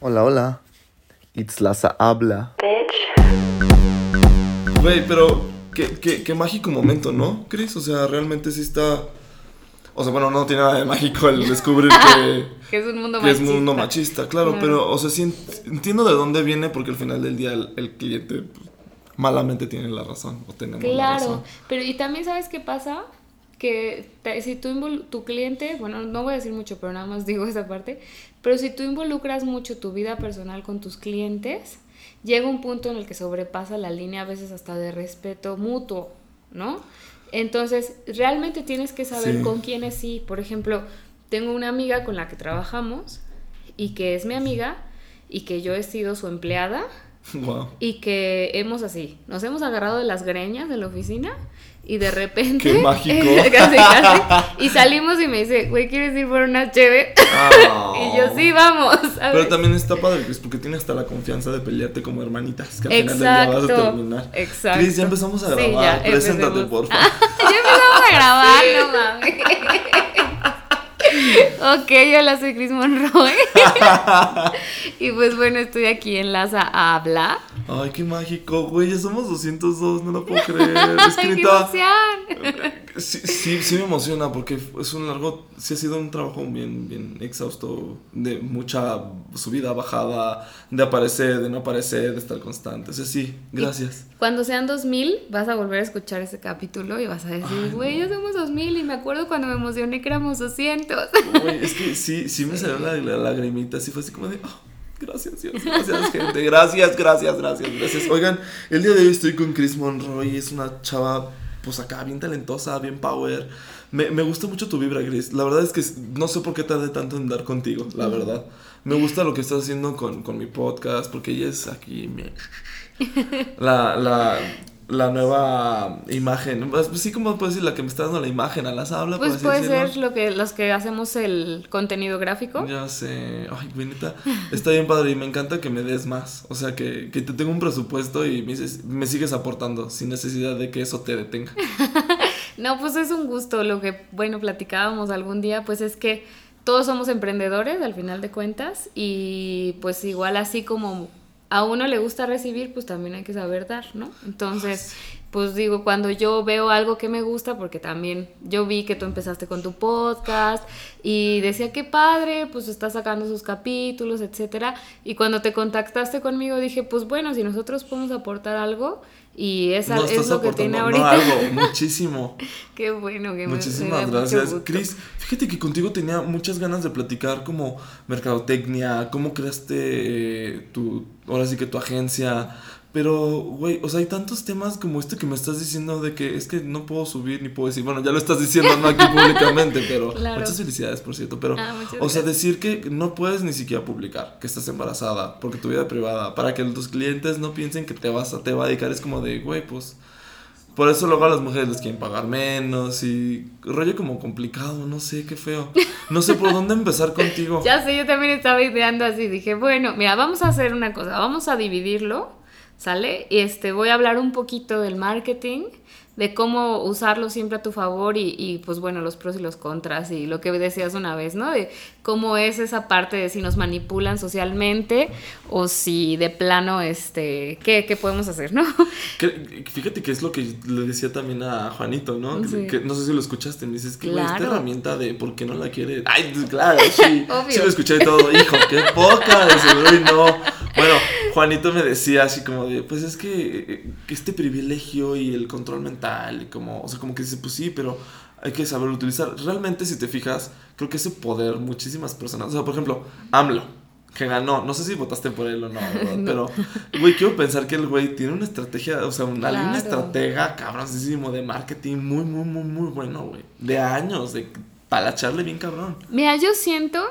Hola, hola. It's Laza habla. Güey, pero qué, qué, qué mágico momento, ¿no, Chris? O sea, realmente sí está... O sea, bueno, no tiene nada de mágico el descubrir que, Que es un mundo que es machista. mundo machista, claro, Claro. pero, o sea, sí ent- entiendo de dónde viene porque al final del día el, el cliente pues, malamente tiene la razón, o tenemos la Claro, razón. pero y también sabes qué pasa, que te- si tú tu cliente, bueno, no voy a decir mucho, pero nada más digo esa parte, pero si tú involucras mucho tu vida personal con tus clientes, llega un punto en el que sobrepasa la línea a veces hasta de respeto mutuo, ¿no? Entonces, realmente tienes que saber Sí. con quiénes sí. Por ejemplo, tengo una amiga con la que trabajamos y que es mi amiga y que yo he sido su empleada Wow. y que hemos así, nos hemos agarrado de las greñas de la oficina y de repente... Qué mágico. casi, casi, y salimos y me dice, güey, ¿quieres ir por una cheve? y yo, sí, vamos. ¿sabes? Pero también está padre, Chris, porque tiene hasta la confianza de pelearte como hermanitas, que al final del día vas a Exacto, terminar. exacto. Chris, ya empezamos a Sí, grabar, ya, preséntate, por favor. ya empezamos a grabar, no mames. ok, hola, soy Chris Monroy. y pues bueno, estoy aquí en Laza a hablar. Ay, qué mágico, güey, ya somos 202, no lo puedo creer. Es que ¡Ay, qué! Sí, sí, sí me emociona porque es un largo, sí ha sido un trabajo bien, bien exhausto, de mucha subida, bajada, de aparecer, de no aparecer, de estar constante. O sea, sí, gracias. Cuando sean 2000, vas a volver a escuchar ese capítulo y vas a decir, güey, ya somos 2000 y me acuerdo cuando me emocioné que éramos 200. Güey, es que sí, sí me salió la, la lagrimita, así fue así como de, "Ah, gracias Dios, gracias gente, gracias, gracias, gracias, gracias. Oigan, el día de hoy estoy con Chris Monroy, es una chava, pues acá, bien talentosa, bien power. Me, me gusta mucho tu vibra, Chris. La verdad es que no sé por qué tardé tanto en dar contigo, la verdad. Me gusta lo que estás haciendo con, con mi podcast, porque ella es aquí mi... La, la, la nueva imagen, pues sí, como puedo decir, la que me está dando la imagen a las hablas. Pues puede decirlo. ser lo que, los que hacemos el contenido gráfico. Ya sé, ay, güey, neta, está bien padre y me encanta que me des más. O sea, que, que te tengo un presupuesto y me sigues aportando sin necesidad de que eso te detenga. No, pues es un gusto. Lo que, bueno, platicábamos algún día, pues es que todos somos emprendedores al final de cuentas y pues igual así como a uno le gusta recibir, pues también hay que saber dar, ¿no? Entonces, pues digo, cuando yo veo algo que me gusta, porque también yo vi que tú empezaste con tu podcast y decía que padre, pues está sacando sus capítulos, etcétera. Y cuando te contactaste conmigo dije, pues bueno, si nosotros podemos aportar algo y esa es lo que tiene no ahorita. algo, muchísimo. Qué bueno que me Muchísimas gracias. Chris, fíjate que contigo tenía muchas ganas de platicar como mercadotecnia, cómo creaste eh, tu, ahora sí que tu agencia. Pero, güey, o sea, hay tantos temas como este que me estás diciendo de que es que no puedo subir ni puedo decir. Bueno, ya lo estás diciendo no aquí públicamente, pero Claro. muchas felicidades, por cierto. Pero, Ah, o sea, decir que no puedes ni siquiera publicar que estás embarazada porque tu vida privada, para que tus clientes no piensen que te vas a, te va a dedicar, es como de, güey, pues. Por eso luego a las mujeres les quieren pagar menos y rollo como complicado, no sé, qué feo. No sé por dónde empezar contigo. Ya sé, yo también estaba ideando así. Dije, bueno, mira, vamos a hacer una cosa. Vamos a dividirlo, ¿sale? Y este, voy a hablar un poquito del marketing, de cómo usarlo siempre a tu favor y, y, pues bueno, los pros y los contras y lo que decías una vez, ¿no? De cómo es esa parte de si nos manipulan socialmente o si de plano, este, ¿qué, qué podemos hacer, no? Que- fíjate que es lo que le decía también a Juanito, ¿no? Que- Sí. que no sé si lo escuchaste, me dices que güey, esta Claro. herramienta de por qué no la quiere. Ay, claro, sí. Obvio. Sí lo escuché todo, hijo, qué poca, de seguro y no. Bueno, Juanito me decía así como de, pues es que, que este privilegio y el control mental, y como, o sea, como que dice, pues sí, pero hay que saberlo utilizar. Realmente, si te fijas, creo que ese poder, muchísimas personas, o sea, por ejemplo, AMLO, que ganó, no sé si votaste por él o no, ¿verdad? pero, güey, quiero pensar que el güey tiene una estrategia, o sea, una, Claro. una estratega cabroncísimo de marketing muy, muy, muy, muy bueno, güey. De años, de palacharle bien cabrón. Mira, yo siento,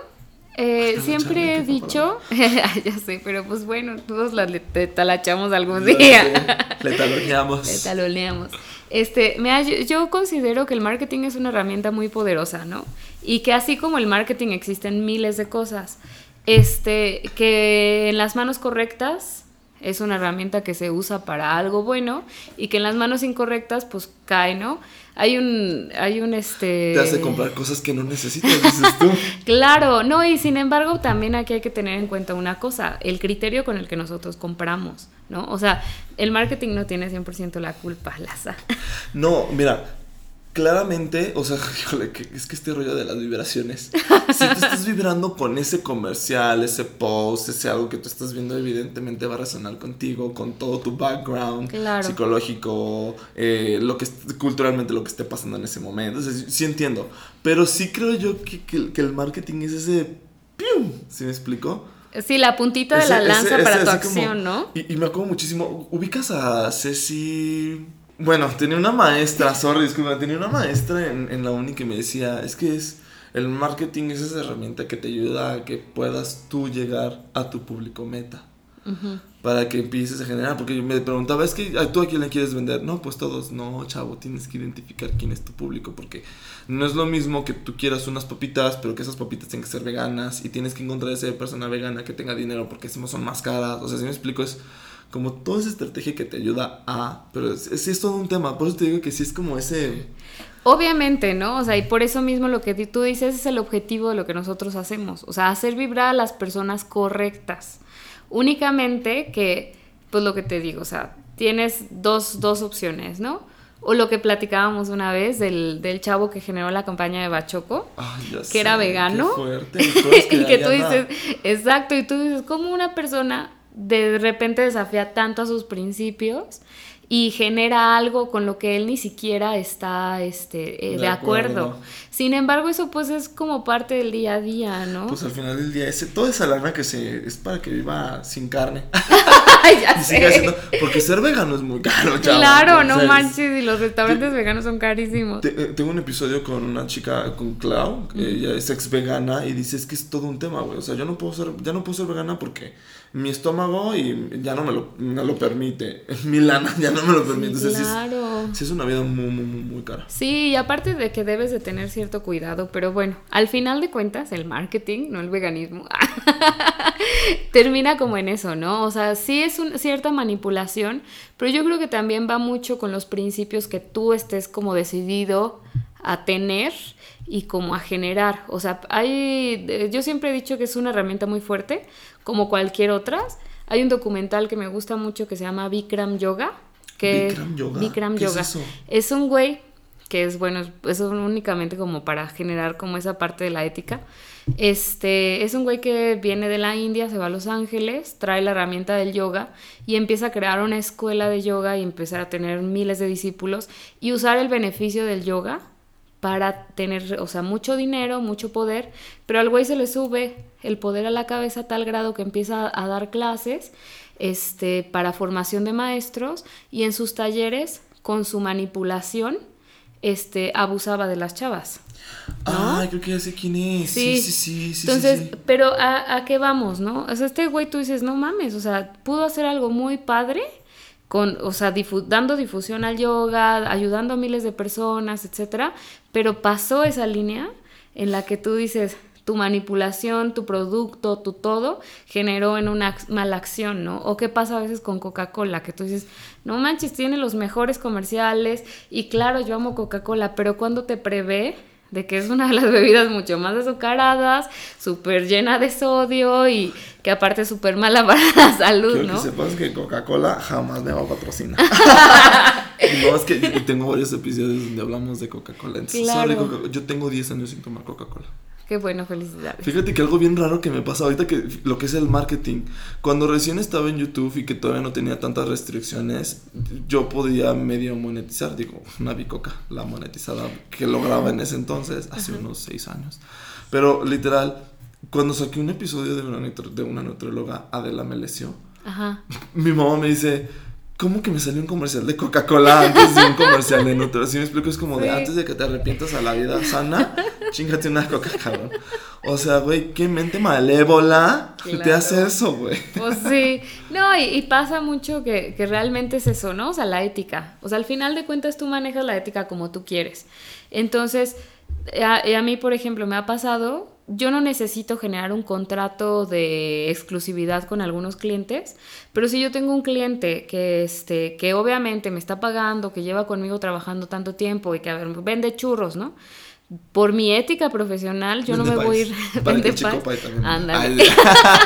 eh, siempre he dicho, ya sé, pero pues bueno, todos la talachamos algún día. Le taloneamos. Le taloneamos. Este, mira, yo, yo considero que el marketing es una herramienta muy poderosa, ¿no? Y que así como el marketing existen miles de cosas, este, que en las manos correctas es una herramienta que se usa para algo bueno y que en las manos incorrectas pues cae, ¿no? Hay un, hay un este... Te hace comprar cosas que no necesitas, dices tú. claro, no, y sin embargo también aquí hay que tener en cuenta una cosa, el criterio con el que nosotros compramos, ¿no? O sea, el marketing no tiene 100% la culpa, Laza. No, mira, claramente, o sea, híjole, que, es que este rollo de las vibraciones, si tú estás vibrando con ese comercial, ese post, ese algo que tú estás viendo, evidentemente va a resonar contigo, con todo tu background psicológico, eh, lo que culturalmente lo que esté pasando en ese momento. sí entiendo, pero sí creo yo que, que, el marketing es ese ¡pium! ¿Sí me explico? Sí, la puntita de la lanza para tu acción, ¿no? Y, y me acuerdo muchísimo. ¿Ubicas a Ceci bueno, tenía una maestra, sorry, disculpa, tenía una maestra en, en la uni que me decía, es que es, el marketing es esa herramienta que te ayuda a que puedas tú llegar a tu público meta. Para que empieces a generar, porque yo me preguntaba, es que tú a quién le quieres vender. No, pues todos, no, chavo, tienes que identificar quién es tu público, porque no es lo mismo que tú quieras unas papitas, pero que esas papitas tengan que ser veganas y tienes que encontrar esa persona vegana que tenga dinero porque son más caras. O sea, si me explico, es como toda esa estrategia que te ayuda a, pero sí es, todo un tema, por eso te digo que sí es como ese... Obviamente, ¿no? O sea, y por eso mismo lo que tú dices es el objetivo de lo que nosotros hacemos, o sea, hacer vibrar a las personas correctas. Únicamente que, pues lo que te digo, o sea, tienes dos, dos opciones, ¿no? O lo que platicábamos una vez del, del chavo que generó la campaña de Bachoco, que era vegano. y que tú dices, exacto, y tú dices, ¿cómo una persona de repente desafía tanto a sus principios y genera algo con lo que él ni siquiera está este, eh, de, acuerdo. Sin embargo, eso pues es como parte del día a día, ¿no? Pues al final del día, ese, toda esa lana que se es para que viva sin carne. ya sé. porque ser vegano es muy caro, chaval. Claro, no manches, y los restaurantes veganos son carísimos. Eh, tengo un episodio con una chica, con Clau, que ella es ex vegana, y dice, es que es todo un tema, güey. O sea, yo no puedo ser, ya no puedo ser vegana porque mi estómago y ya no me lo, no lo permite. Mi lana ya no me lo permite. claro. Sí es, una vida muy, muy, muy, cara. Sí, y aparte de que debes de tener cierto cuidado, pero bueno, al final de cuentas, el marketing, no el veganismo, termina como en eso, ¿no? O sea, sí es una cierta manipulación, pero yo creo que también va mucho con los principios que tú estés como decidido a tener y como a generar. O sea, hay, yo siempre he dicho que es una herramienta muy fuerte, como cualquier otra. Hay un documental que me gusta mucho que se llama Bikram Yoga. Que Bikram Yoga. Bikram Yoga. Es, es, un güey que es bueno, es únicamente como para generar como esa parte de la ética. Este, es un güey que viene de la India, se va a Los Ángeles, trae la herramienta del yoga y empieza a crear una escuela de yoga y empezar a tener miles de discípulos y usar el beneficio del yoga para tener, o sea, mucho dinero, mucho poder, pero al güey se le sube el poder a la cabeza a tal grado que empieza a dar clases este, para formación de maestros y en sus talleres, con su manipulación, este, abusaba de las chavas. Ah, creo que ya sé quién es. Sí, sí, sí. sí, Entonces, pero ¿a, ¿a, qué vamos, no? O sea, este güey tú dices, no mames, o sea, pudo hacer algo muy padre con, o sea, dando difusión al yoga, ayudando a miles de personas, etcétera, pero pasó esa línea en la que tú dices, tu manipulación, tu producto, tu todo, generó en una mala acción, ¿no? O qué pasa a veces con Coca-Cola, que tú dices, no manches, tiene los mejores comerciales y claro, yo amo Coca-Cola, pero cuando te prevé de que es una de las bebidas mucho más azucaradas, súper llena de sodio y que aparte es súper mala para la salud, Quiero ¿no? que sepas que Coca-Cola jamás me va a patrocinar. no, es que tengo varios episodios donde hablamos de Coca-Cola. Coca yo tengo 10 años sin tomar Coca-Cola. Qué bueno, felicidades. Fíjate que algo bien raro que me pasa ahorita que lo que es el marketing. Cuando recién estaba en YouTube y que todavía no tenía tantas restricciones, yo podía medio monetizar. Digo, una bicoca, la monetizada que lograba en ese entonces, hace unos seis años. Pero literal, cuando saqué un episodio de una, de una nutrióloga, Adela Melesio, mi mamá me dice ¿Cómo que me salió un comercial de Coca-Cola antes de un comercial de nutrición? me explico, es como de antes de que te arrepientas a la vida sana, chingate una Coca-Cola. O sea, güey, qué mente malévola te hace eso, güey. Pues sí. No, y, pasa mucho que, que, realmente es eso, ¿no? O sea, la ética. O sea, al final de cuentas tú manejas la ética como tú quieres. Entonces, a, a mí, por ejemplo, me ha pasado yo no necesito generar un contrato de exclusividad con algunos clientes, pero si yo tengo un cliente que, este, que obviamente me está pagando, que lleva conmigo trabajando tanto tiempo y que a ver, vende churros, ¿no? Por mi ética profesional, yo no me voy a ir. Vende pais. Ándale.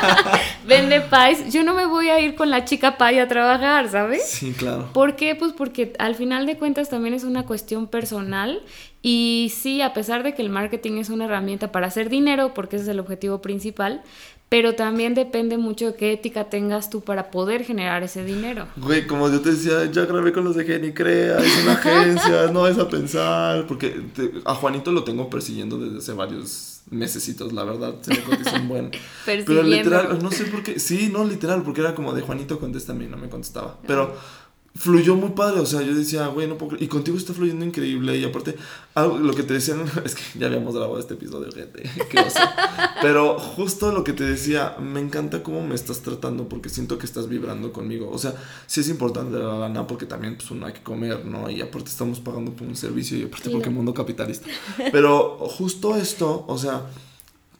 Vende pais. Yo no me voy a ir con la chica pay a trabajar, ¿sabes? Sí, claro. ¿Por qué? Pues porque al final de cuentas también es una cuestión personal y sí, a pesar de que el marketing es una herramienta para hacer dinero, porque ese es el objetivo principal, pero también depende mucho de qué ética tengas tú para poder generar ese dinero. Güey, como yo te decía, ya grabé con los de Genicrea, es una agencia, no es a pensar, porque a Juanito lo tengo persiguiendo desde hace varios mesecitos, la verdad, se me cotiza un buen. Pero literal, no sé por qué, sí, no, literal, porque era como de Juanito, contéstame y no me contestaba. Pero fluyó muy padre, o sea, yo decía, güey, no puedo Y contigo está fluyendo increíble. Y aparte, algo, lo que te decían, es que ya habíamos grabado este episodio, gente, Pero justo lo que te decía, me encanta cómo me estás tratando porque siento que estás vibrando conmigo. O sea, sí es importante la lana porque también, pues, uno hay que comer, ¿no? Y aparte estamos pagando por un servicio y aparte porque mundo capitalista. Pero justo esto, o sea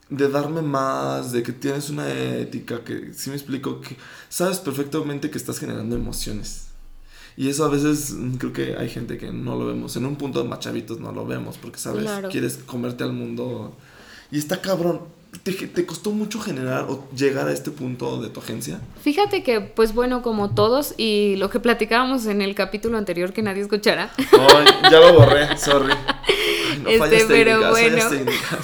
de darme más, de que tienes una ética, que si me explico, que sabes perfectamente que estás generando emociones. Y eso a veces mm, creo que hay gente que no lo vemos. En un punto de machavitos no lo vemos porque, ¿sabes? Quieres comerte al mundo. Y está cabrón. ¿Te, ¿Te, costó mucho generar o llegar a este punto de tu agencia? Fíjate que, pues bueno, como todos, y lo que platicábamos en el capítulo anterior que nadie escuchará. ya lo borré, sorry. No este, pero bueno.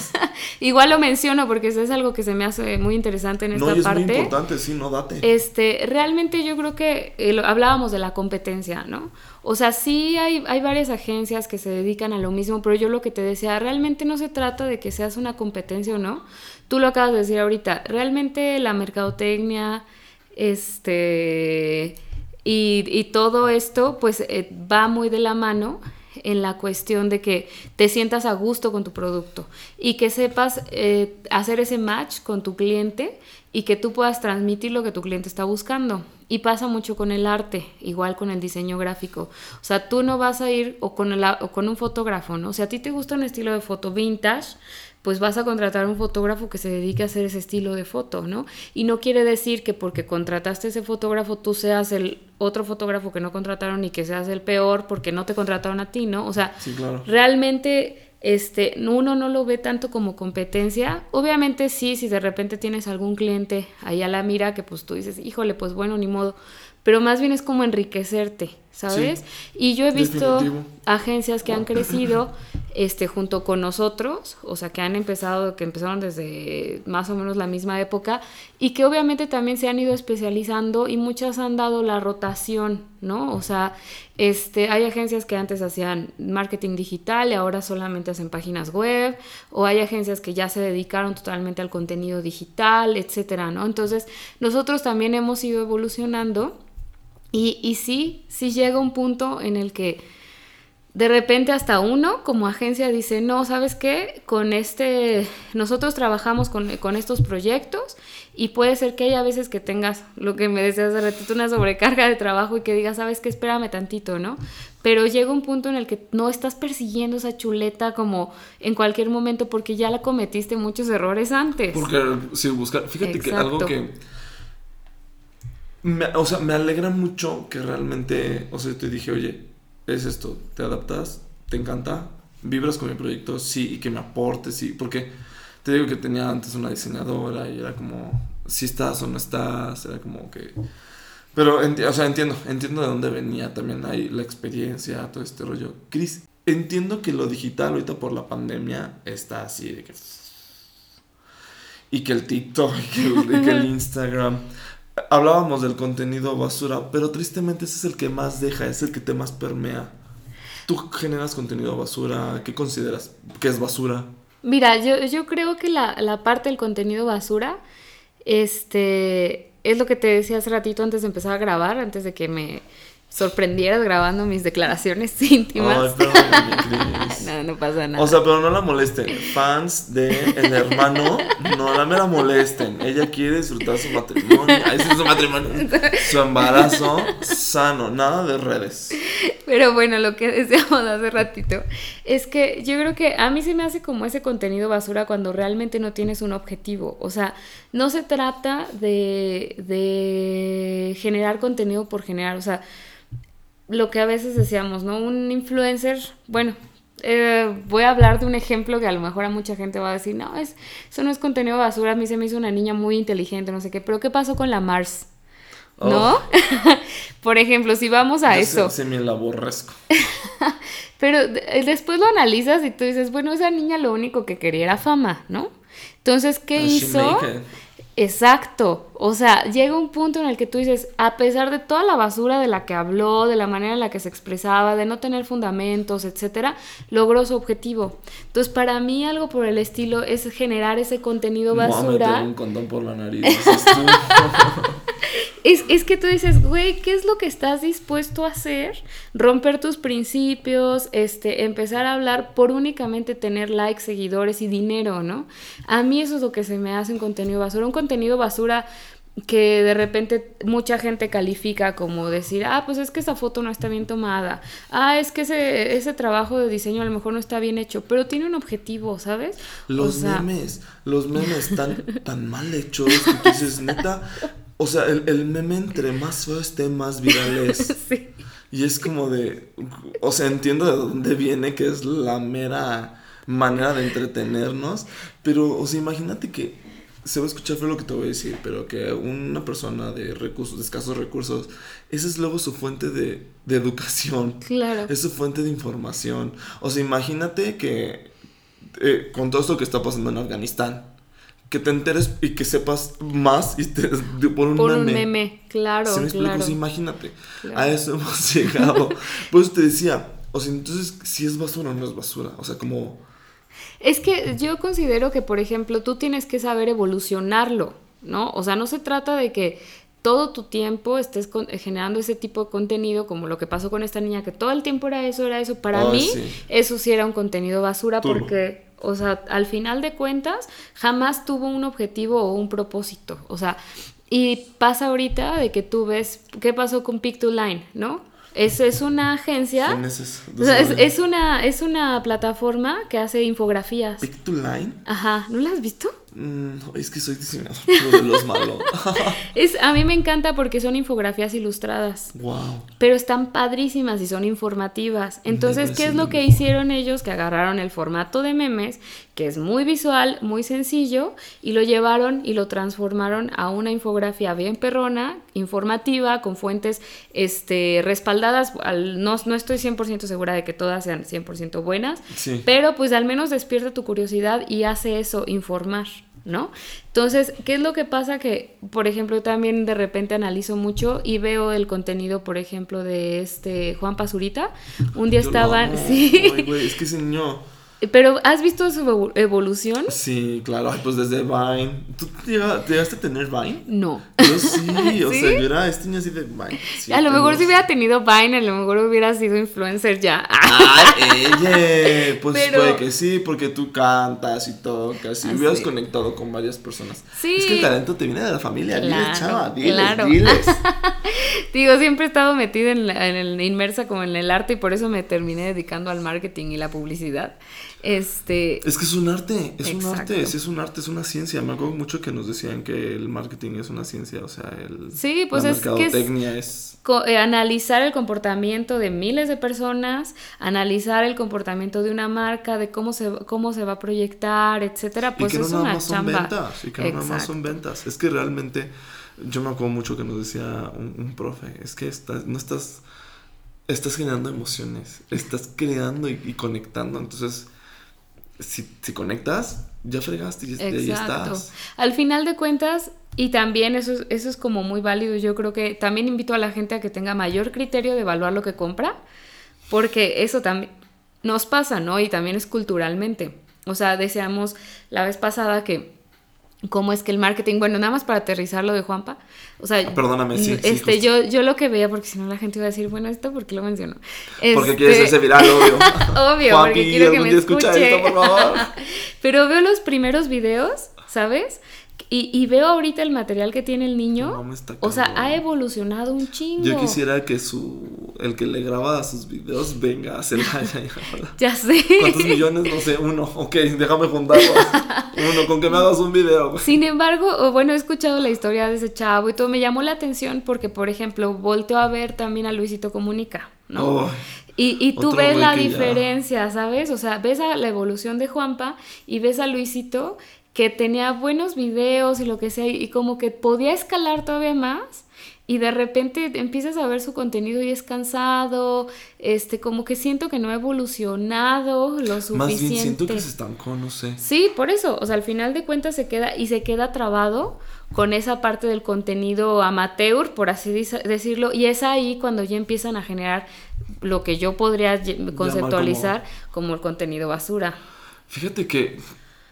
Igual lo menciono porque eso es algo que se me hace muy interesante en esta no, es parte. muy importante, sí, no date. Este, realmente yo creo que eh, hablábamos de la competencia, ¿no? O sea, sí hay, hay varias agencias que se dedican a lo mismo, pero yo lo que te decía, realmente no se trata de que seas una competencia o no. Tú lo acabas de decir ahorita, realmente la mercadotecnia, este, y, y todo esto, pues eh, va muy de la mano en la cuestión de que te sientas a gusto con tu producto y que sepas eh, hacer ese match con tu cliente y que tú puedas transmitir lo que tu cliente está buscando. Y pasa mucho con el arte, igual con el diseño gráfico. O sea, tú no vas a ir o con, el, o con un fotógrafo, ¿no? O sea, a ti te gusta un estilo de foto vintage, pues vas a contratar a un fotógrafo que se dedique a hacer ese estilo de foto, ¿no? Y no quiere decir que porque contrataste ese fotógrafo tú seas el otro fotógrafo que no contrataron y que seas el peor porque no te contrataron a ti, ¿no? O sea, realmente este, uno no lo ve tanto como competencia. Obviamente sí, si de repente tienes algún cliente ahí a la mira que pues tú dices, híjole, pues bueno, ni modo, pero más bien es como enriquecerte, ¿sabes? y yo he visto agencias que han crecido este, junto con nosotros, o sea, que han empezado, que empezaron desde más o menos la misma época y que obviamente también se han ido especializando y muchas han dado la rotación, ¿no? O sea, este, hay agencias que antes hacían marketing digital y ahora solamente hacen páginas web, o hay agencias que ya se dedicaron totalmente al contenido digital, etcétera, ¿no? Entonces, nosotros también hemos ido evolucionando y, y sí, sí llega un punto en el que de repente hasta uno como agencia dice, no, ¿sabes qué? Con este, nosotros trabajamos con, estos proyectos y puede ser que haya veces que tengas, lo que me decías hace ratito, una sobrecarga de trabajo y que digas, ¿sabes qué? Espérame tantito, ¿no? Pero llega un punto en el que no estás persiguiendo esa chuleta como en cualquier momento porque ya la cometiste muchos errores antes. Porque si buscar, fíjate que algo que... o sea, me alegra mucho que realmente, o sea, te dije, oye, es esto, te adaptas, te encanta, vibras con mi proyecto, sí, y que me aportes, sí, porque te digo que tenía antes una diseñadora y era como, si estás o no estás, era como que... Pero, o sea, entiendo, entiendo de dónde venía también ahí la experiencia, todo este rollo. Cris, entiendo que lo digital ahorita por la pandemia está así de que... Y que el TikTok, y que el Instagram hablábamos del contenido basura, pero tristemente ese es el que más deja, es el que te más permea. ¿Tú generas contenido basura? ¿Qué consideras que es basura? Mira, yo, yo creo que la, la, parte del contenido basura, este, es lo que te decía hace ratito antes de empezar a grabar, antes de que me sorprendieras grabando mis declaraciones íntimas. no, no pasa nada. O sea, pero no la molesten. Fans de El Hermano, no la me la molesten. Ella quiere disfrutar su matrimonio. Ahí es su matrimonio. Su embarazo sano, nada de redes. Pero bueno, lo que decíamos hace ratito es que yo creo que a mí se me hace como ese contenido basura cuando realmente no tienes un objetivo. O sea, no se trata de, de generar contenido por generar. O sea, lo que a veces decíamos, ¿no? Un influencer, bueno, eh, voy a hablar de un ejemplo que a lo mejor a mucha gente va a decir, no, es, eso no es contenido basura, a mí se me hizo una niña muy inteligente, no sé qué, pero ¿qué pasó con la Mars? ¿No? Oh. Por ejemplo, si vamos a Yo eso. Se, se me la aborrezco. Pero de- después lo analizas y tú dices, bueno, esa niña lo único que quería era fama, ¿no? Entonces, ¿qué And hizo? Exacto. O sea, llega un punto en el que tú dices, a pesar de toda la basura de la que habló, de la manera en la que se expresaba, de no tener fundamentos, etcétera, logró su objetivo. Entonces, para mí algo por el estilo es generar ese contenido basura. un condón por la nariz. Es, es que tú dices, güey, ¿qué es lo que estás dispuesto a hacer? Romper tus principios, este, empezar a hablar por únicamente tener likes, seguidores y dinero, ¿no? A mí eso es lo que se me hace un contenido basura. Un contenido basura que de repente mucha gente califica como decir, ah, pues es que esa foto no está bien tomada, ah, es que ese, ese trabajo de diseño a lo mejor no está bien hecho, pero tiene un objetivo, ¿sabes? O Los sea, memes, los memes tan, tan mal hechos que tú dices, neta. O sea, el, el meme entre más feo esté, más viral es. sí. Y es como de. O sea, entiendo de dónde viene, que es la mera manera de entretenernos. Pero, o sea, imagínate que. Se va a escuchar feo lo que te voy a decir, pero que una persona de recursos, de escasos recursos, esa es luego su fuente de, de educación. Claro. Es su fuente de información. O sea, imagínate que eh, con todo esto que está pasando en Afganistán, que te enteres y que sepas más y te- de- por un Por meme. un meme, claro, ¿Sí me explico? claro. O sea, imagínate. Claro. A eso hemos llegado. Pues te decía, o sea, entonces, si es basura o no es basura. O sea, como. Es que yo considero que, por ejemplo, tú tienes que saber evolucionarlo, ¿no? O sea, no se trata de que todo tu tiempo estés con- generando ese tipo de contenido, como lo que pasó con esta niña, que todo el tiempo era eso, era eso. Para mí, sí. eso sí era un contenido basura Turbo. porque, o sea, al final de cuentas, jamás tuvo un objetivo o un propósito. O sea, y pasa ahorita de que tú ves, ¿qué pasó con Pick to Line, no? Es, es una agencia. ¿quién es ese? O sea, es, es una, es una plataforma que hace infografías. Pick to line. Ajá, ¿no la has visto? Mm, no, es que soy diseñador de los malos. Es, a mí me encanta porque son infografías ilustradas, wow. pero están padrísimas y son informativas. Entonces, ¿qué es lo que hicieron ellos? Que agarraron el formato de memes, que es muy visual, muy sencillo, y lo llevaron y lo transformaron a una infografía bien perrona, informativa, con fuentes este, respaldadas. Al- no, no estoy 100% segura de que todas sean 100% buenas, Sí. pero pues al menos despierta tu curiosidad y hace eso, informar, ¿no? Entonces, ¿qué es lo que pasa? Que, por ejemplo, yo también de repente analizo mucho y veo el contenido, por ejemplo, de este Juan Pazurita. Un día Yo lo estaban, amo. sí, Ay, güey, es que ese niño. Pero ¿has visto su evo- evolución? Sí, claro. Ay, pues desde Vine. ¿Tú llega- llegaste a tener Vine? No. Yo sí, o ¿Sí? sea, yo era este niño así de Vine. sí, a lo mejor si hubiera tenido Vine, a lo mejor hubiera sido influencer ya. Ay, ella, pues Pero- puede que sí, porque tú cantas y tocas y Ah, hubieras conectado con varias personas. Sí. Es que el talento te viene de la familia, diles, Claro, chava, diles, claro. diles. Digo, siempre he estado metida en, la- en el, inmersa como en el arte y por eso me terminé dedicando al marketing y la publicidad. Este, Es que es un arte, es un arte, sí, es un arte, es una ciencia. Me acuerdo mucho que nos decían que el marketing es una ciencia, o sea, el, Sí, pues la es que es- mercadotecnia es... eh, analizar el comportamiento de miles de personas, analizar el comportamiento de una marca, de cómo se, cómo se va a proyectar, etcétera, pues y que no es nada una más son ventas, y que no nada más son ventas. Es que realmente, yo me acuerdo mucho que nos decía un, un profe, es que estás, no estás, estás generando emociones, estás creando y, y conectando, entonces, si, si conectas, ya fregaste y, ahí estás. Al final de cuentas, y también eso, es- eso es como muy válido, yo creo que también invito a la gente a que tenga mayor criterio de evaluar lo que compra, porque eso también nos pasa, ¿no? Y también es culturalmente. O sea, decíamos la vez pasada que cómo es que el marketing, bueno, nada más para aterrizar lo de Juanpa, o sea, Ah, perdóname, sí, este, yo, yo lo que veía, porque si no la gente iba a decir, bueno, esto, ¿por qué lo menciono? Porque Este, quieres hacerse viral, obvio. Obvio, Juanpi, porque quiero que me escuche. esto, por favor. Pero veo los primeros videos, ¿sabes? Y, y veo ahorita el material que tiene el niño. No, me está o sea, ha evolucionado un chingo. Yo quisiera que su el que le graba sus videos venga a y ahora. Ya sé. ¿Cuántos millones? No sé, uno. Ok, déjame juntarlo. Uno, con que me hagas un video. Sin embargo, bueno, he escuchado la historia de ese chavo y todo. Me llamó la atención porque, por ejemplo, volteo a ver también a Luisito Comunica, ¿no? Oh, Y, y tú Otro ves la ya- diferencia, ¿sabes? O sea, ves a la evolución de Juanpa y ves a Luisito que tenía buenos videos y lo que sea, y como que podía escalar todavía más. Y de repente empiezas a ver su contenido y es cansado, este, como que siento que no ha evolucionado lo suficiente. más bien siento que se estancó, no sé. Sí, por eso, o sea, al final de cuentas se queda y se queda trabado con esa parte del contenido amateur, por así decirlo, y es ahí cuando ya empiezan a generar lo que yo podría conceptualizar como... el contenido basura. Fíjate que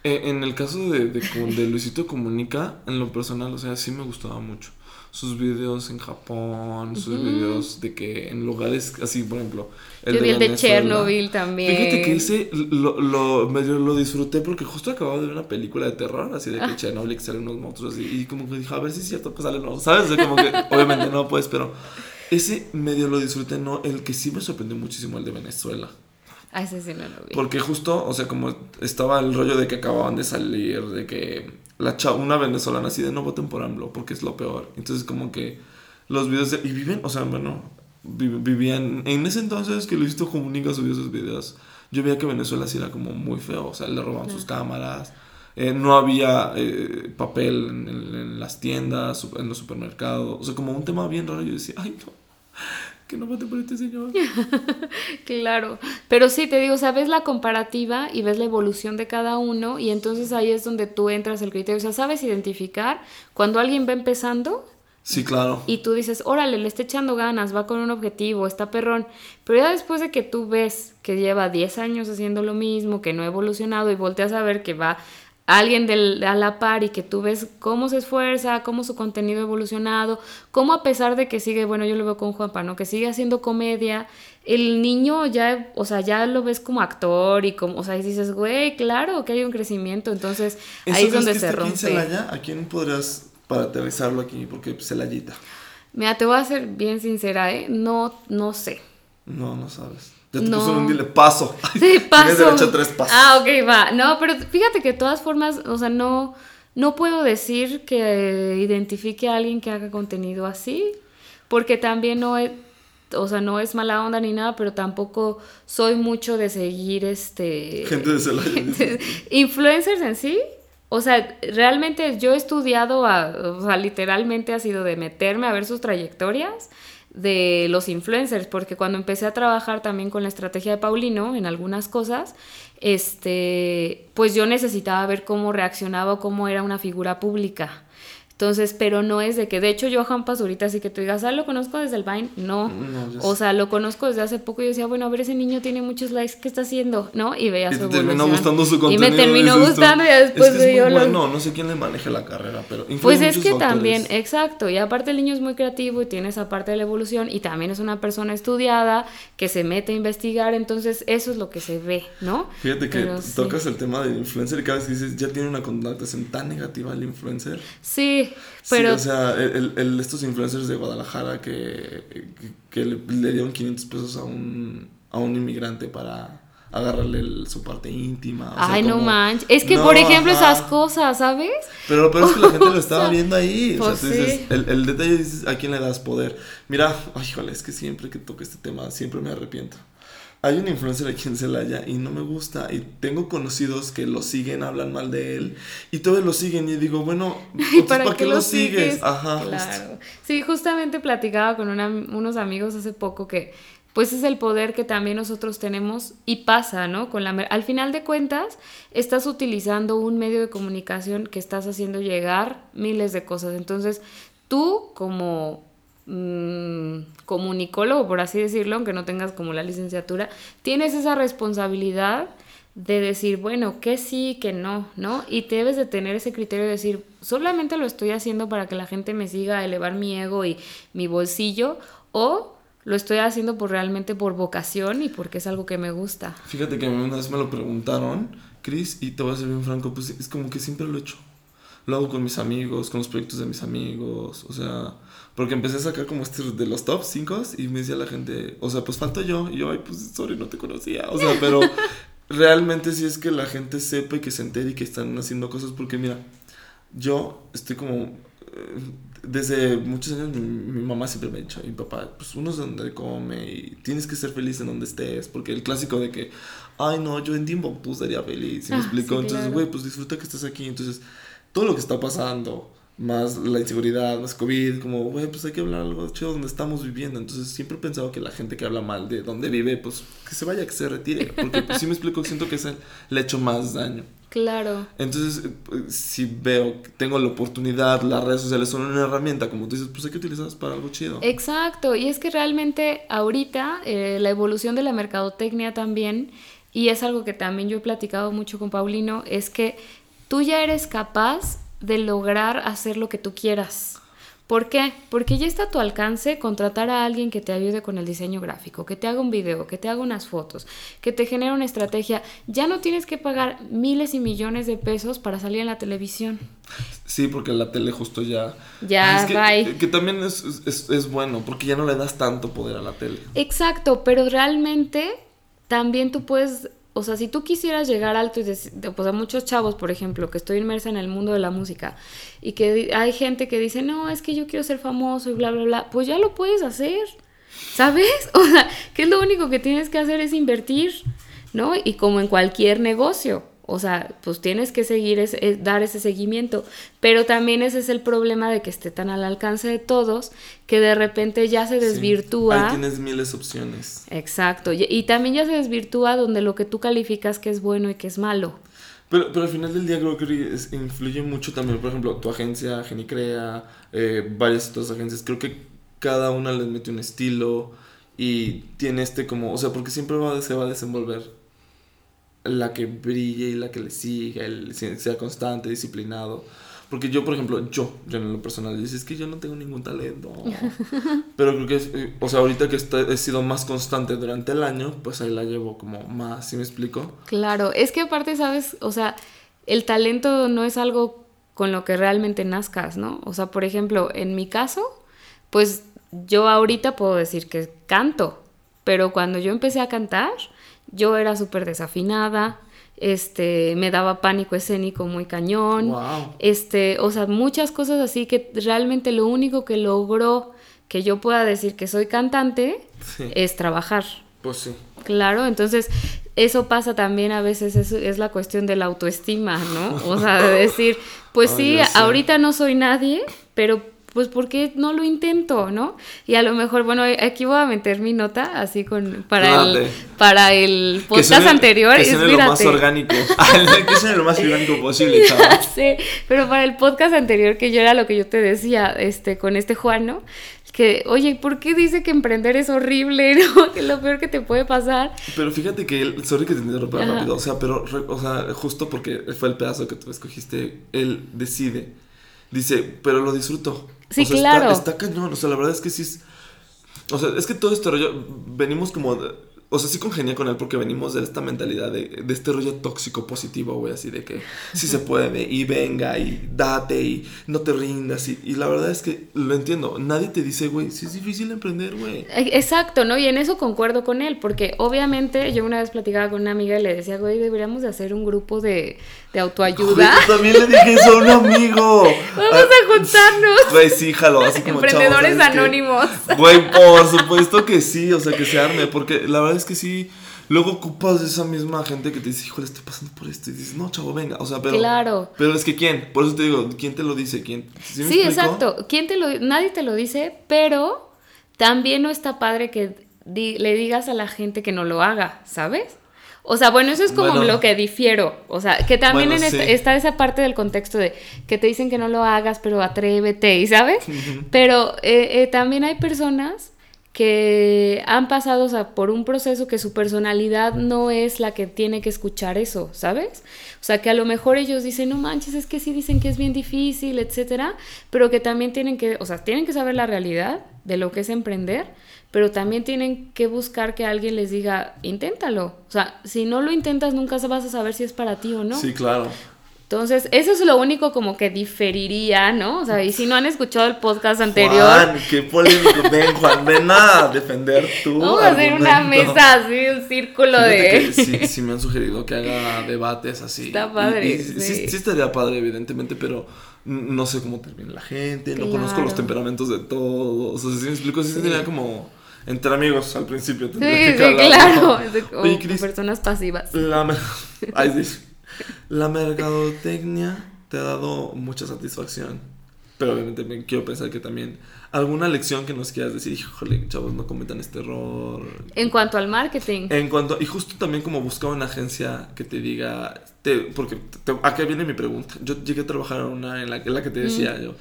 en el caso de, de, de Luisito Comunica, en lo personal, o sea, sí me gustaba mucho. Sus videos en Japón, sus videos de que en lugares así, por ejemplo. yo vi el de. Chernobyl también. Fíjate que ese lo, lo, medio lo disfruté porque justo acababa de ver una película de terror, así de que Ah. Chernobyl que salen unos monstruos así, y como que dije, a ver si es cierto que salen los, ¿sabes? O sea, como que, obviamente no, pues, pero ese medio lo disfruté, no, el que sí me sorprendió muchísimo, el de Venezuela. Ah, ese sí no lo vi. Porque justo, o sea, como estaba el rollo de que acababan de salir, de que la cha- una venezolana así de no voten por AMLO porque es lo peor. Entonces como que los videos de... Y viven, o sea, bueno, vi- vivían... En ese entonces que Luisito Comunica subió sus videos, yo veía que Venezuela sí era como muy feo, o sea, le robaban sus cámaras. eh, no había eh, papel en, en- en las tiendas, en los supermercados. O sea, como un tema bien raro. Yo decía, ay, no, que no por este señor. Claro, pero sí, te digo, o sea, ves la comparativa y ves la evolución de cada uno y entonces ahí es donde tú entras el criterio, o sea, sabes identificar cuando alguien va empezando Sí, claro. y tú dices, órale, le está echando ganas, va con un objetivo, está perrón, pero ya después de que tú ves que lleva 10 años haciendo lo mismo, que no ha evolucionado y volteas a ver que va alguien del, a la par y que tú ves cómo se esfuerza, cómo su contenido ha evolucionado, cómo a pesar de que sigue, bueno, yo lo veo con Juanpa, ¿no? Que sigue haciendo comedia, el niño ya, o sea, ya lo ves como actor y como, o sea, y dices, güey, claro que hay un crecimiento, entonces ¿Eso ahí es donde que se rompe. Celaya? ¿A quién podrías para aterrizarlo aquí? Porque Celayita. Mira, te voy a ser bien sincera, ¿eh? No, no sé. No, no sabes. Ya te No. puso un dile paso. Sí, paso. derecho a tres pasos. Ah, ok, va. No, pero fíjate que de todas formas, o sea, no, no puedo decir que identifique a alguien que haga contenido así, porque también no es, o sea, no es mala onda ni nada, pero tampoco soy mucho de seguir este... Gente de Celaya. Influencers en sí, o sea, realmente yo he estudiado, a- o sea, literalmente ha sido de meterme a ver sus trayectorias de los influencers, porque cuando empecé a trabajar también con la estrategia de Paulino en algunas cosas, este, pues yo necesitaba ver cómo reaccionaba cómo era una figura pública. Entonces, pero no es de que, de hecho, yo a Juan Pazurita, así que tú digas, ah, lo conozco desde el Vine, no. No, o sea, lo conozco desde hace poco y yo decía, bueno, a ver, ese niño tiene muchos likes, ¿qué está haciendo? ¿No? Y veía Y su te terminó gustando su Y contenido. me terminó gustando y después es que es muy lo- bueno, no sé quién le maneje la carrera, pero Pues es que factores. también, exacto, y aparte el niño es muy creativo y tiene esa parte de la evolución y también es una persona estudiada que se mete a investigar, entonces eso es lo que se ve, ¿no? Fíjate que Pero sí. tocas el tema del influencer y cada vez dices, ya tiene una connotación tan negativa el influencer. Sí, pero Sí, o sea, el, el- estos influencers de Guadalajara que, que, que le, le dieron 500 pesos a un, a un inmigrante para agarrarle el- su parte íntima. o sea, Ay, no manches. Es que, No, por ejemplo, ajá. esas cosas, ¿sabes? Pero lo peor es que la gente lo estaba viendo ahí. O pues sea, tú dices, sí. el, el detalle dices, ¿a quién le das poder? Mira, híjole, es que siempre que toco este tema, siempre me arrepiento. Hay un influencer aquí en Celaya y no me gusta. Y tengo conocidos que lo siguen, hablan mal de él. Y todos lo siguen. Y digo, bueno, ¿Y para, ¿para, qué lo sigues? Ajá, justo. Sí, justamente platicaba con una- unos amigos hace poco que pues es el poder que también nosotros tenemos y pasa, ¿no? Con la al final de cuentas estás utilizando un medio de comunicación que estás haciendo llegar miles de cosas. Entonces, tú como mm, comunicólogo, por así decirlo, aunque no tengas como la licenciatura, tienes esa responsabilidad de decir, bueno, que sí, que no, ¿no? Y te debes de tener ese criterio de decir, solamente lo estoy haciendo para que la gente me siga, elevar mi ego y mi bolsillo, o lo estoy haciendo por realmente por vocación y porque es algo que me gusta. Fíjate que a una vez me lo preguntaron, Chris, y te voy a ser bien franco, pues es como que siempre lo he hecho. Lo hago con mis amigos, con los proyectos de mis amigos, o sea, porque empecé a sacar como este de los top 5 y me decía la gente, o sea, pues falto yo, y yo, ay, pues sorry, no te conocía, o sea, pero realmente sí es que la gente sepa y que se entere y que están haciendo cosas, porque mira, yo estoy como, eh, desde muchos años mi, mi mamá siempre me ha dicho, y mi papá, pues uno es donde come y tienes que ser feliz en donde estés, porque el clásico de que, ay no, yo en Timbuktu sería feliz, ¿sí me Ah, explico? sí, Entonces, claro. güey, pues disfruta que estás aquí, entonces todo lo que está pasando, más la inseguridad, más COVID, como, güey, pues hay que hablar algo chido donde estamos viviendo. Entonces siempre he pensado que la gente que habla mal de donde vive, pues que se vaya, que se retire. Porque pues, sí me explico, siento que es el, le hecho más daño. Claro. Entonces, eh, pues, si veo tengo la oportunidad, las redes sociales son una herramienta, como tú dices, pues hay que utilizarlas para algo chido. Exacto, y es que realmente ahorita eh, la evolución de la mercadotecnia también, y es algo que también yo he platicado mucho con Paulino, es que tú ya eres capaz de lograr hacer lo que tú quieras. ¿Por qué? Porque ya está a tu alcance contratar a alguien que te ayude con el diseño gráfico, que te haga un video, que te haga unas fotos, que te genere una estrategia. Ya no tienes que pagar miles y millones de pesos para salir en la televisión. Sí, porque la tele justo ya... Ya, es que, bye. que también es, es, es bueno, porque ya no le das tanto poder a la tele. Exacto, pero realmente también tú puedes, o sea, si tú quisieras llegar alto y decir, pues a muchos chavos, por ejemplo, que estoy inmersa en el mundo de la música y que hay gente que dice, no, es que yo quiero ser famoso y bla, bla, bla, pues ya lo puedes hacer, ¿sabes? O sea, que es lo único que tienes que hacer es invertir, ¿no? Y como en cualquier negocio. O sea, pues tienes que seguir, ese- eh, dar ese seguimiento. Pero también ese es el problema de que esté tan al alcance de todos que de repente ya se Sí. desvirtúa. Ahí tienes miles de opciones. Exacto. Y, y también ya se desvirtúa donde lo que tú calificas que es bueno y que es malo. Pero, pero al final del día creo que es- influye mucho también, por ejemplo, tu agencia, Genicrea, eh, varias otras agencias. Creo que cada una les mete un estilo y tiene este como, o sea, porque siempre va, se va a desenvolver la que brille y la que le siga, el, sea constante, disciplinado. Porque yo, por ejemplo, yo, yo en lo personal, dices que yo no tengo ningún talento. Pero creo que, eh, o sea, ahorita que he sido más constante durante el año, pues ahí la llevo como más, ¿sí me explico? Claro, es que aparte, sabes, o sea, el talento no es algo con lo que realmente nazcas, ¿no? O sea, por ejemplo, en mi caso, pues yo ahorita puedo decir que canto, pero cuando yo empecé a cantar, yo era súper desafinada, este, me daba pánico escénico muy cañón. Wow. Este, o sea, muchas cosas así que realmente lo único que logró que yo pueda decir que soy cantante Sí. es trabajar. Pues sí. Claro, entonces eso pasa también a veces, es, es la cuestión de la autoestima, ¿no? O sea, de decir, pues sí, ahorita no soy nadie, pero pues ¿por qué no lo intento, no? Y a lo mejor, bueno, aquí voy a meter mi nota así con para el Date. para el Que podcast suene- anterior, Que suene lo más orgánico. que suene lo más orgánico posible, chaval. Sí, pero para el podcast anterior, que yo era lo que yo te decía, este, con este Juan, ¿no? Que, oye, ¿por qué dice que emprender es horrible, no? Que es lo peor que te puede pasar. Pero fíjate que él, sorry que te interrumpa rápido, o sea, pero, o sea, justo porque fue el pedazo que tú escogiste, él decide, dice, pero lo disfruto. Sí, O sea, claro. Está, está cañón, o sea, la verdad es que sí es, o sea, es que todo este rollo, venimos como, o sea, sí congenia con él porque venimos de esta mentalidad de, de este rollo tóxico positivo, güey, así de que sí se puede y venga y date y no te rindas y, y la verdad es que lo entiendo, nadie te dice, güey, sí es difícil emprender, güey. E- Exacto, ¿no? Y en eso concuerdo con él, porque obviamente yo una vez platicaba con una amiga y le decía, güey, deberíamos de hacer un grupo de, de autoayuda. También le dije eso a un amigo. Vamos a juntarnos. Güey, sí, jalo, así como Emprendedores anónimos. Güey, por supuesto que sí, o sea, que se arme, porque la verdad es que sí, luego ocupas de esa misma gente que te dice, híjole, estoy pasando por esto, y dices, no, chavo, venga, o sea, pero... Claro. Pero es que ¿quién? Por eso te digo, ¿quién te lo dice? ¿Quién? ¿Sí, me Sí, explico? exacto. ¿Quién te lo, nadie te lo dice, pero también no está padre que di- le digas a la gente que no lo haga, ¿sabes? O sea, bueno, eso es como Bueno. lo que difiero. O sea, que también Bueno, en sí. este- está esa parte del contexto de que te dicen que no lo hagas, pero atrévete, ¿y sabes? Pero eh, eh, también hay personas que han pasado o sea, por un proceso que su personalidad no es la que tiene que escuchar eso, ¿sabes? O sea, que a lo mejor ellos dicen, no manches, es que sí dicen que es bien difícil, etcétera, pero que también tienen que, o sea, tienen que saber la realidad de lo que es emprender, pero también tienen que buscar que alguien les diga, inténtalo. O sea, si no lo intentas, nunca vas a saber si es para ti o no. Sí, claro. Entonces, eso es lo único como que diferiría, ¿no? O sea, y si no han escuchado el podcast anterior, Juan, qué polémico. Ven, Juan, ven a defender tu vamos a hacer una mesa así, un círculo Fíjate de... sí, sí me han sugerido que haga debates así. Está padre, Y- y sí. sí. sí estaría padre, evidentemente, pero no sé cómo termina la gente, no conozco los temperamentos de todos. O sea, si me explico, sí, sería como entre amigos al principio. Sí, tendría que sí, claro. o Oye, Cris, personas pasivas. la, Ay, sí. la mercadotecnia te ha dado mucha satisfacción. Pero obviamente me quiero pensar que también alguna lección que nos quieras decir, híjole, chavos, no cometan este error. En cuanto al marketing, En cuanto, y justo también como buscar una agencia que te diga, te- porque te- acá viene mi pregunta. Yo llegué a trabajar en una en la, en la que te decía yo,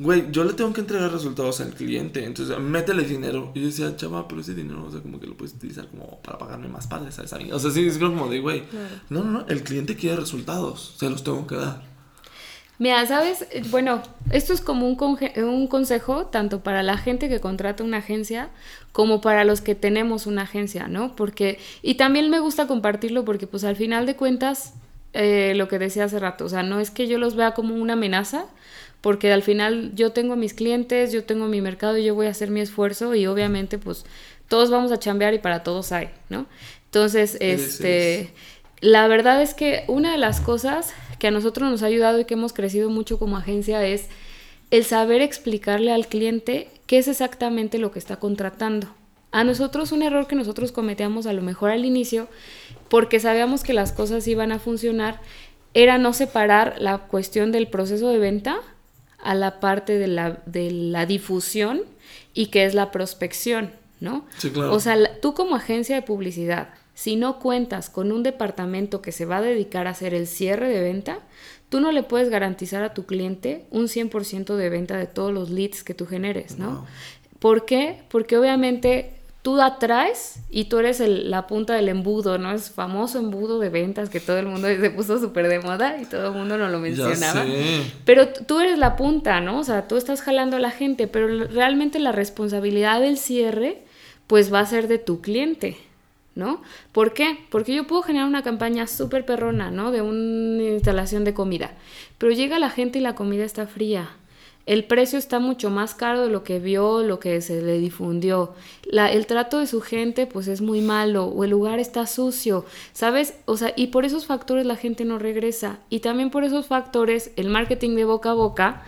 güey, yo le tengo que entregar resultados al cliente, entonces métele dinero. Y yo decía, chava, pero ese dinero, o sea, como que lo puedes utilizar como para pagarme más padres. A mí. O sea, sí, es como de, güey, no, no, no, el cliente quiere resultados, se los tengo que dar. Mira, ¿sabes? Bueno, esto es como un, un consejo tanto para la gente que contrata una agencia como para los que tenemos una agencia, ¿no? Porque, y también me gusta compartirlo porque pues al final de cuentas, eh, lo que decía hace rato, o sea, no es que yo los vea como una amenaza, porque al final yo tengo mis clientes, yo tengo mi mercado y yo voy a hacer mi esfuerzo y obviamente pues todos vamos a chambear y para todos hay, ¿no? Entonces, este... La verdad es que una de las cosas que a nosotros nos ha ayudado y que hemos crecido mucho como agencia es el saber explicarle al cliente qué es exactamente lo que está contratando. A nosotros un error que nosotros cometíamos a lo mejor al inicio, porque sabíamos que las cosas iban a funcionar, era no separar la cuestión del proceso de venta a la parte de la, de la difusión y que es la prospección, ¿no? Sí, claro. O sea, tú como agencia de publicidad, si no cuentas con un departamento que se va a dedicar a hacer el cierre de venta, tú no le puedes garantizar a tu cliente un 100% de venta de todos los leads que tú generes, ¿no? Wow. ¿Por qué? Porque obviamente tú atraes y tú eres el- la punta del embudo, ¿no? Es famoso embudo de ventas que todo el mundo se puso súper de moda y todo el mundo nos lo mencionaba. Pero tú eres la punta, ¿no? O sea, tú estás jalando a la gente, pero realmente la responsabilidad del cierre, pues va a ser de tu cliente, ¿no? ¿Por qué? Porque yo puedo generar una campaña súper perrona, ¿no? De una instalación de comida, pero llega la gente y la comida está fría. El precio está mucho más caro de lo que vio, lo que se le difundió. La- el trato de su gente pues es muy malo o el lugar está sucio, ¿sabes? O sea, y por esos factores la gente no regresa. Y también por esos factores el marketing de boca a boca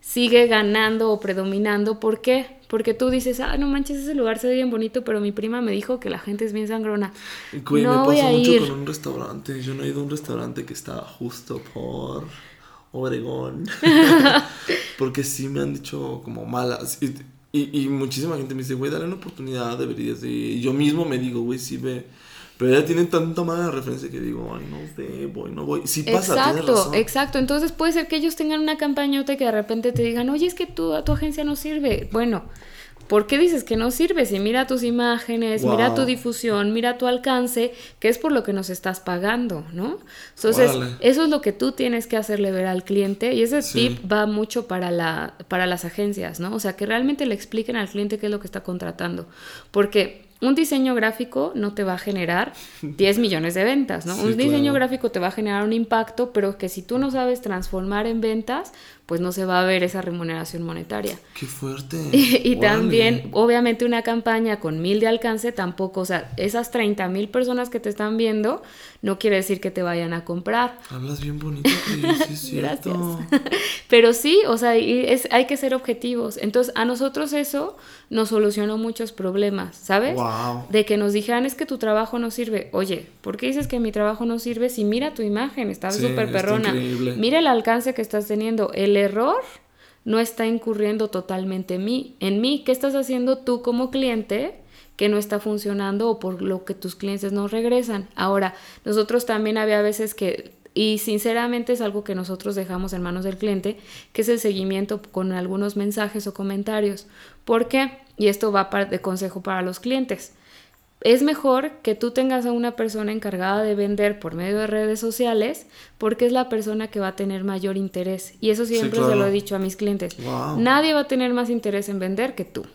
sigue ganando o predominando. ¿Por qué? Porque tú dices, ah, no manches, ese lugar se ve bien bonito, pero mi prima me dijo que la gente es bien sangrona. Güey, no me voy pasó a mucho ir. con un restaurante. Yo no he ido a un restaurante que está justo por Obregón. Porque sí me han dicho como malas. Y, y, y muchísima gente me dice, güey, dale una oportunidad, deberías de. Y yo mismo me digo, güey, sí ve. Pero ya tienen tanta mala referencia que digo, ay, no sé, voy, no voy. Sí pasa, Exacto, razón. exacto. Entonces puede ser que ellos tengan una campañota que de repente te digan, oye, es que tu, tu agencia no sirve. Bueno, ¿por qué dices que no sirve? Si mira tus imágenes, mira tu difusión, mira tu alcance, que es por lo que nos estás pagando, ¿no? Entonces, Órale. eso es lo que tú tienes que hacerle ver al cliente y ese Sí. tip va mucho para, la, para las agencias, ¿no? O sea, que realmente le expliquen al cliente qué es lo que está contratando. Porque un diseño gráfico no te va a generar 10 millones de ventas, ¿no? Sí, un diseño claro. gráfico te va a generar un impacto, pero que si tú no sabes transformar en ventas, pues no se va a ver esa remuneración monetaria. Qué fuerte. Y, Órale. también, obviamente, una campaña con mil de alcance tampoco, o sea, esas 30 mil personas que te están viendo, no quiere decir que te vayan a comprar. Hablas bien bonito, sí es cierto. Pero sí, o sea, y es, hay que ser objetivos. Entonces, a nosotros eso nos solucionó muchos problemas, ¿sabes? Wow. De que nos dijeran, es que tu trabajo no sirve. Oye, ¿por qué dices que mi trabajo no sirve si mira tu imagen? Está Sí, súper está perrona. increíble. Mira el alcance que estás teniendo. El error no está incurriendo totalmente en mí. En mí, ¿qué estás haciendo tú como cliente? que no está funcionando o por lo que tus clientes no regresan. Ahora, nosotros también había veces que, y sinceramente es algo que nosotros dejamos en manos del cliente, que es el seguimiento con algunos mensajes o comentarios. ¿Por qué? Y esto va de consejo para los clientes. Es mejor que tú tengas a una persona encargada de vender por medio de redes sociales porque es la persona que va a tener mayor interés. Y eso siempre se claro. lo he dicho a mis clientes. Wow. Nadie va a tener más interés en vender que tú.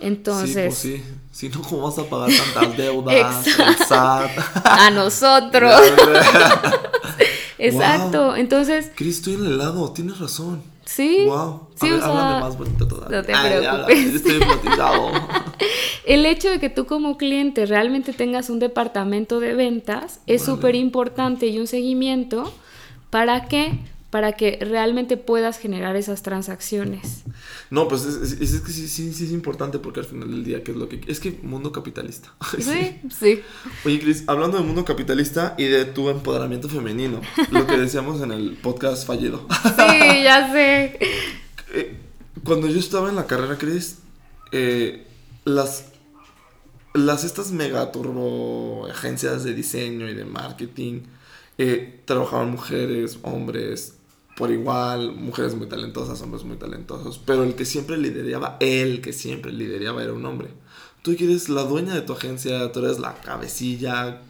Entonces, Sí, pues sí. Si no, ¿cómo vas a pagar tantas deudas? A nosotros. Exacto, entonces, Cris, estoy en el helado, tienes razón. Sí. Wow. Sí, ver, o sea, háblame más bonito todavía. no te Ay. Estoy hipnotizado. El hecho de que tú como cliente realmente tengas un departamento de ventas es Órale. súper importante y un seguimiento. ¿Para qué? Para que realmente puedas generar esas transacciones. No, pues es, es- es que sí, sí, sí es importante porque al final del día, ¿qué es lo que Es que mundo capitalista. Sí, sí. Oye, Cris, hablando del mundo capitalista y de tu empoderamiento femenino, lo que decíamos en el podcast fallido. Sí, ya sé. Eh, Cuando yo estaba en la carrera, Cris, eh, las, las estas mega turbo agencias de diseño y de marketing eh, trabajaban mujeres, hombres por igual, mujeres muy talentosas, hombres muy talentosos, pero el que siempre lideraba, el que siempre lideraba era un hombre. Tú eres la dueña de tu agencia, tú eres la cabecilla,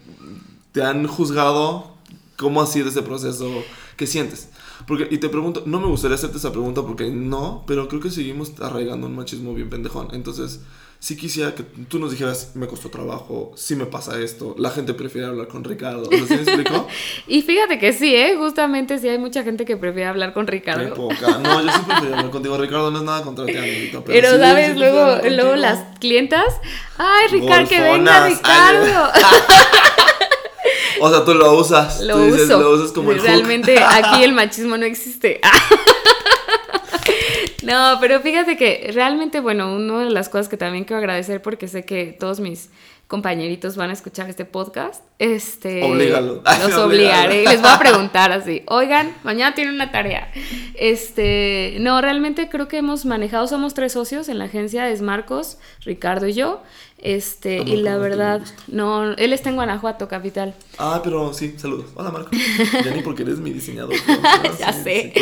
te han juzgado, ¿cómo ha sido ese proceso? ¿Qué sientes? Porque, y te pregunto, no me gustaría hacerte esa pregunta porque no, pero creo que seguimos arraigando un machismo bien pendejón. Entonces, sí quisiera que tú nos dijeras, me costó trabajo, sí me pasa esto, la gente prefiere hablar con Ricardo. O sea, ¿sí me explico? Y fíjate que sí, ¿eh? Justamente sí hay mucha gente que prefiere hablar con Qué Ricardo. poca. No, yo siempre prefiero hablar contigo, Ricardo, no es nada contra ti, amiguito. Pero, sí, yo ¿sabes? Luego, luego las clientas, ay, Ricardo, que venga. Ricardo. O sea, tú lo usas. Lo tú dices, uso. lo usas como el hook. Realmente aquí el machismo no existe. No, pero fíjate que realmente, bueno, una de las cosas que también quiero agradecer porque sé que todos mis compañeritos van a escuchar este podcast, este... Oblígalo. Los obligaré. Les voy a preguntar así, oigan, mañana tienen una tarea. Este, no, realmente creo que hemos manejado, somos tres socios en la agencia, es Marcos, Ricardo y yo. Este, A y la te verdad, no, él está en Guanajuato, capital. Ah, pero sí, saludos. Hola, Marco. Ya ni porque eres mi diseñador. Ya sé.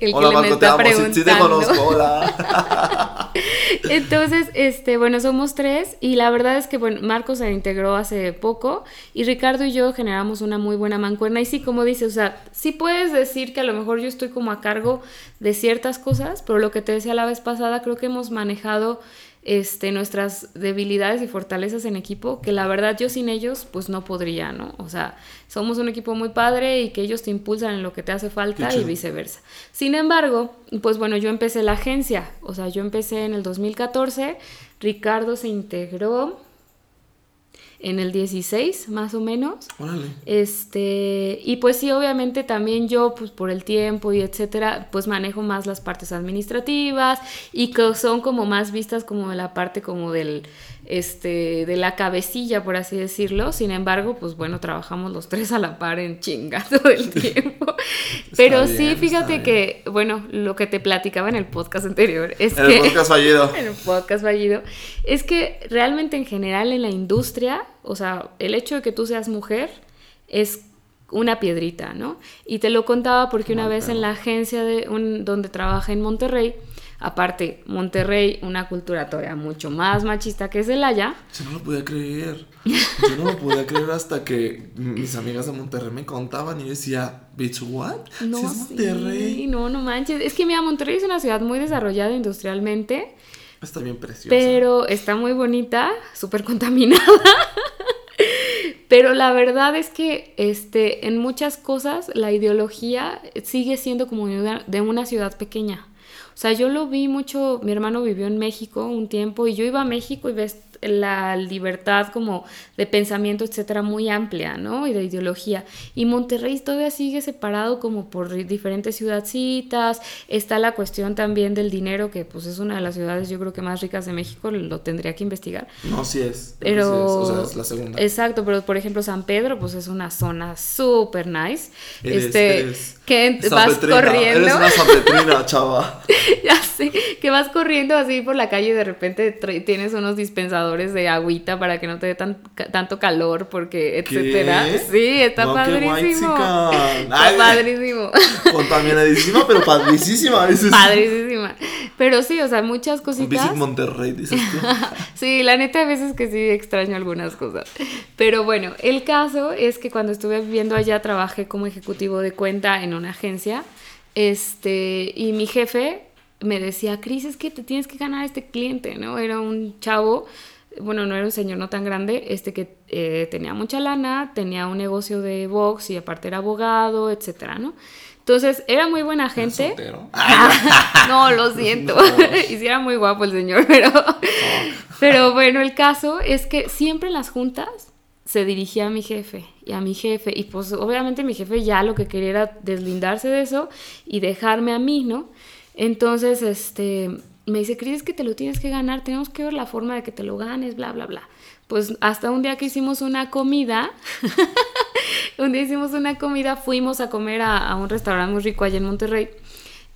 El que Hola, me Marco, te está amo. Sí, sí te conozco. Hola. Entonces, este, bueno, somos tres y la verdad es que, bueno, Marcos se integró hace poco y Ricardo y yo generamos una muy buena mancuerna y sí, como dices, o sea, sí puedes decir que a lo mejor yo estoy como a cargo de ciertas cosas, pero lo que te decía la vez pasada, creo que hemos manejado este, nuestras debilidades y fortalezas en equipo, que la verdad yo sin ellos pues no podría, ¿no? O sea, somos un equipo muy padre y que ellos te impulsan en lo que te hace falta y viceversa. Sin embargo, pues bueno, yo empecé la agencia, o sea, yo empecé en el 2014, Ricardo se integró en el 16, más o menos. Órale. Este, y pues sí, obviamente también yo, pues por el tiempo y etcétera, pues manejo más las partes administrativas y que son como más vistas como de la parte como del, este, de la cabecilla, por así decirlo. Sin embargo, pues bueno, trabajamos los tres a la par en chinga todo el tiempo. Pero bien, sí, fíjate que, bueno, lo que te platicaba en el podcast anterior es En que... el podcast fallido. en el podcast fallido, es que realmente en general en la industria, o sea, el hecho de que tú seas mujer es una piedrita, ¿no? Y te lo contaba porque una vez en la agencia de un- donde trabajé en Monterrey, aparte, Monterrey, una cultura todavía mucho más machista que Celaya, Yo no lo podía creer. Yo no lo podía creer hasta que mis amigas de Monterrey me contaban y yo decía, bitch, what? no, es sí, Monterrey. no, no manches, es que mira, Monterrey es una ciudad muy desarrollada industrialmente, Está bien preciosa. pero está muy bonita, súper contaminada. Pero la verdad es que este, en muchas cosas la ideología sigue siendo como de una ciudad pequeña. O sea, yo lo vi mucho, mi hermano vivió en México un tiempo y yo iba a México y ves la libertad como de pensamiento, etcétera, muy amplia, ¿no? Y de ideología. Y Monterrey todavía sigue separado como por diferentes ciudadcitas. Está la cuestión también del dinero, que pues es una de las ciudades yo creo que más ricas de México, lo tendría que investigar. No, sí es. Pero. sí es. O sea, es la segunda. Exacto, pero por ejemplo, San Pedro, pues es una zona súper nice. Eres- este. eres que San vas Petrina, corriendo. Eres una sanpetrina, chava. ya sé. Que vas corriendo así por la calle y de repente tienes unos dispensadores de agüita para que no te dé tan, tanto calor, porque etcétera. ¿Qué? Sí, está No, padrísimo. Está padrísimo. Contaminadísima, pero padrísima. Dices. Padrísima. Pero sí, o sea, muchas Visit cositas. Monterrey, dices tú. Sí, la neta a veces que sí extraño algunas cosas. Pero bueno, el caso es que cuando estuve viviendo allá trabajé como ejecutivo de cuenta en una agencia. Este, y mi jefe me decía, Cris, es que te tienes que ganar a este cliente, ¿no? Era un chavo bueno, no era un señor no tan grande, este que eh, tenía mucha lana, tenía un negocio de box y aparte era abogado, etcétera, ¿no? Entonces, era muy buena gente. Soltero. no, lo siento. y sí era muy guapo el señor, pero. pero bueno, el caso es que siempre en las juntas se dirigía a mi jefe y a mi jefe. Y pues obviamente mi jefe ya lo que quería era deslindarse de eso y dejarme a mí, ¿no? Entonces, este, me dice, ¿crees que te lo tienes que ganar? Tenemos que ver la forma de que te lo ganes, bla, bla, bla. Pues hasta un día que hicimos una comida, un día hicimos una comida, fuimos a comer a, a un restaurante muy rico allá en Monterrey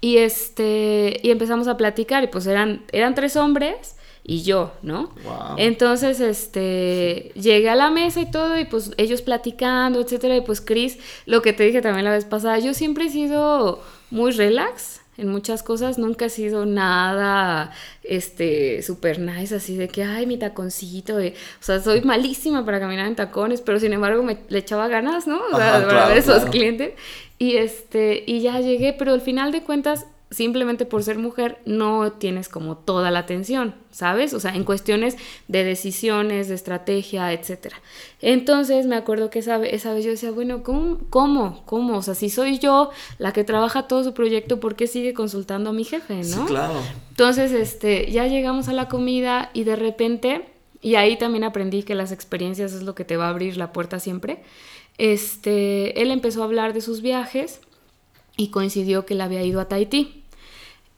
y este, y empezamos a platicar y pues eran, eran tres hombres y yo, ¿no? Wow. Entonces, este, llegué a la mesa y todo, y pues ellos platicando, etcétera, y pues Chris, lo que te dije también la vez pasada, yo siempre he sido muy relax en muchas cosas, nunca he sido nada, este, super nice, así de que, ay, mi taconcito, de- o sea, soy malísima para caminar en tacones, pero sin embargo me le echaba ganas, ¿no? O sea, Ajá, para claro, ver esos claro. clientes, y este, y ya llegué, pero al final de cuentas, simplemente por ser mujer no tienes como toda la atención, ¿sabes? O sea, en cuestiones de decisiones, de estrategia, etcétera. Entonces me acuerdo que esa, esa vez yo decía, bueno, ¿cómo? ¿Cómo? ¿Cómo? O sea, si soy yo la que trabaja todo su proyecto, ¿por qué sigue consultando a mi jefe, Sí, no? claro. Entonces, este, ya llegamos a la comida y de repente, y ahí también aprendí que las experiencias es lo que te va a abrir la puerta siempre. Este, él empezó a hablar de sus viajes y coincidió que él había ido a Tahití.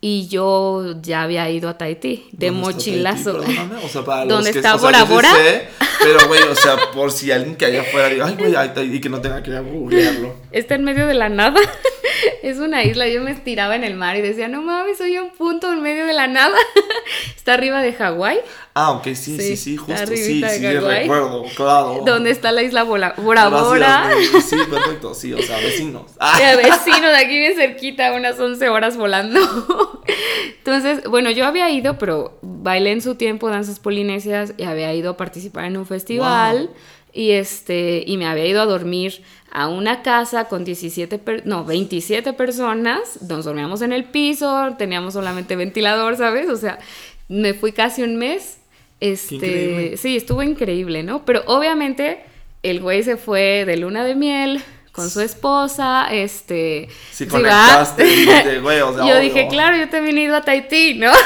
Y yo ya había ido a Tahití, de ¿Dónde está mochilazo. Tahití? O sea, para los ¿Dónde que- está o sea, Bora sé, pero, güey, o sea, por si alguien que allá afuera diga, ay, güey, ahí está", y que no tenga que googlearlo. Está en medio de la nada. es una isla. Yo me estiraba en el mar y decía, no mames, soy un punto en medio de la nada. está arriba de Hawái, Ah, ok, sí, sí, Sí, sí, justo, sí, sí, recuerdo, claro. donde está la isla Bora Bora. Sí, perfecto, sí, o sea, vecinos. Ah, De vecino de aquí bien cerquita, unas 11 horas volando. Entonces, bueno, yo había ido, pero bailé en su tiempo danzas polinesias y había ido a participar en un festival Wow. y este y me había ido a dormir a una casa con 17 per- no, 27 personas, nos dormíamos en el piso, teníamos solamente ventilador, ¿sabes? O sea, me fui casi un mes. Este, sí, estuvo increíble, ¿no? Pero obviamente el güey se fue de luna de miel con su esposa, este... Sí, conectaste, dijiste, güey, o sea, Yo obvio. dije, claro, yo también he ido a Tahití, ¿no?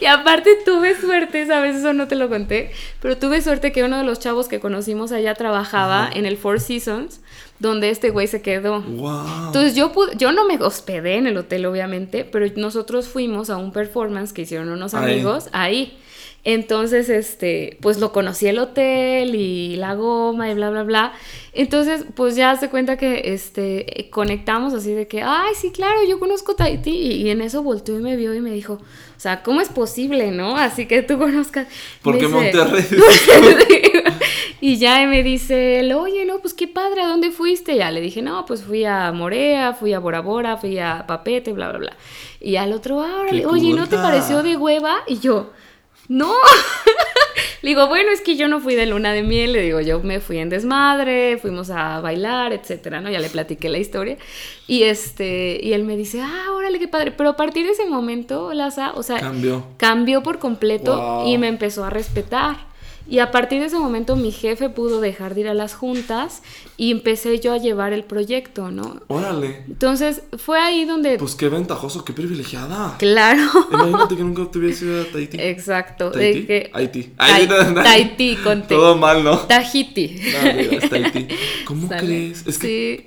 y aparte tuve suerte, ¿sabes? Eso no te lo conté, pero tuve suerte que uno de los chavos que conocimos allá trabajaba en el Four Seasons, donde este güey se quedó. Wow. Entonces yo, pude- yo no me hospedé en el hotel, obviamente, pero nosotros fuimos a un performance que hicieron unos Ahí. amigos ahí. Entonces, este, pues lo conocí el hotel y la goma y bla, bla, bla. Entonces, pues ya se cuenta que, este, conectamos así de que, ay, sí, claro, yo conozco Tahití. Y, y en eso volteó y me vio y me dijo, o sea, ¿cómo es posible, no? Así que tú conozcas. Porque dice- Monterrey. y ya me dice, él, oye, no, pues qué padre, ¿a dónde fuiste? Ya le dije, no, pues fui a Morea, fui a Bora Bora, fui a Papete, bla, bla, bla. Y al otro, ah, órale, oye, ¿no te pareció de hueva? Y yo, no. le digo, bueno, es que yo no fui de luna de miel, le digo, yo me fui en desmadre, fuimos a bailar, etcétera, ¿no? Ya le platiqué la historia. Y este, y él me dice, ah, órale, qué padre. Pero a partir de ese momento, Laza, o sea, Cambió. cambió por completo Wow. y me empezó a respetar. Y a partir de ese momento mi jefe pudo dejar de ir a las juntas y empecé yo a llevar el proyecto, ¿no? Órale. Entonces fue ahí donde... Pues qué ventajoso, qué privilegiada. claro. Imagínate que nunca te hubiese ido a Tahití. Exacto. ¿Tahití? De que... Haití. No. Tahití, con T. Todo mal, ¿no? Tahiti. No, es Tahití. ¿Cómo Sale. crees? Es que Sí.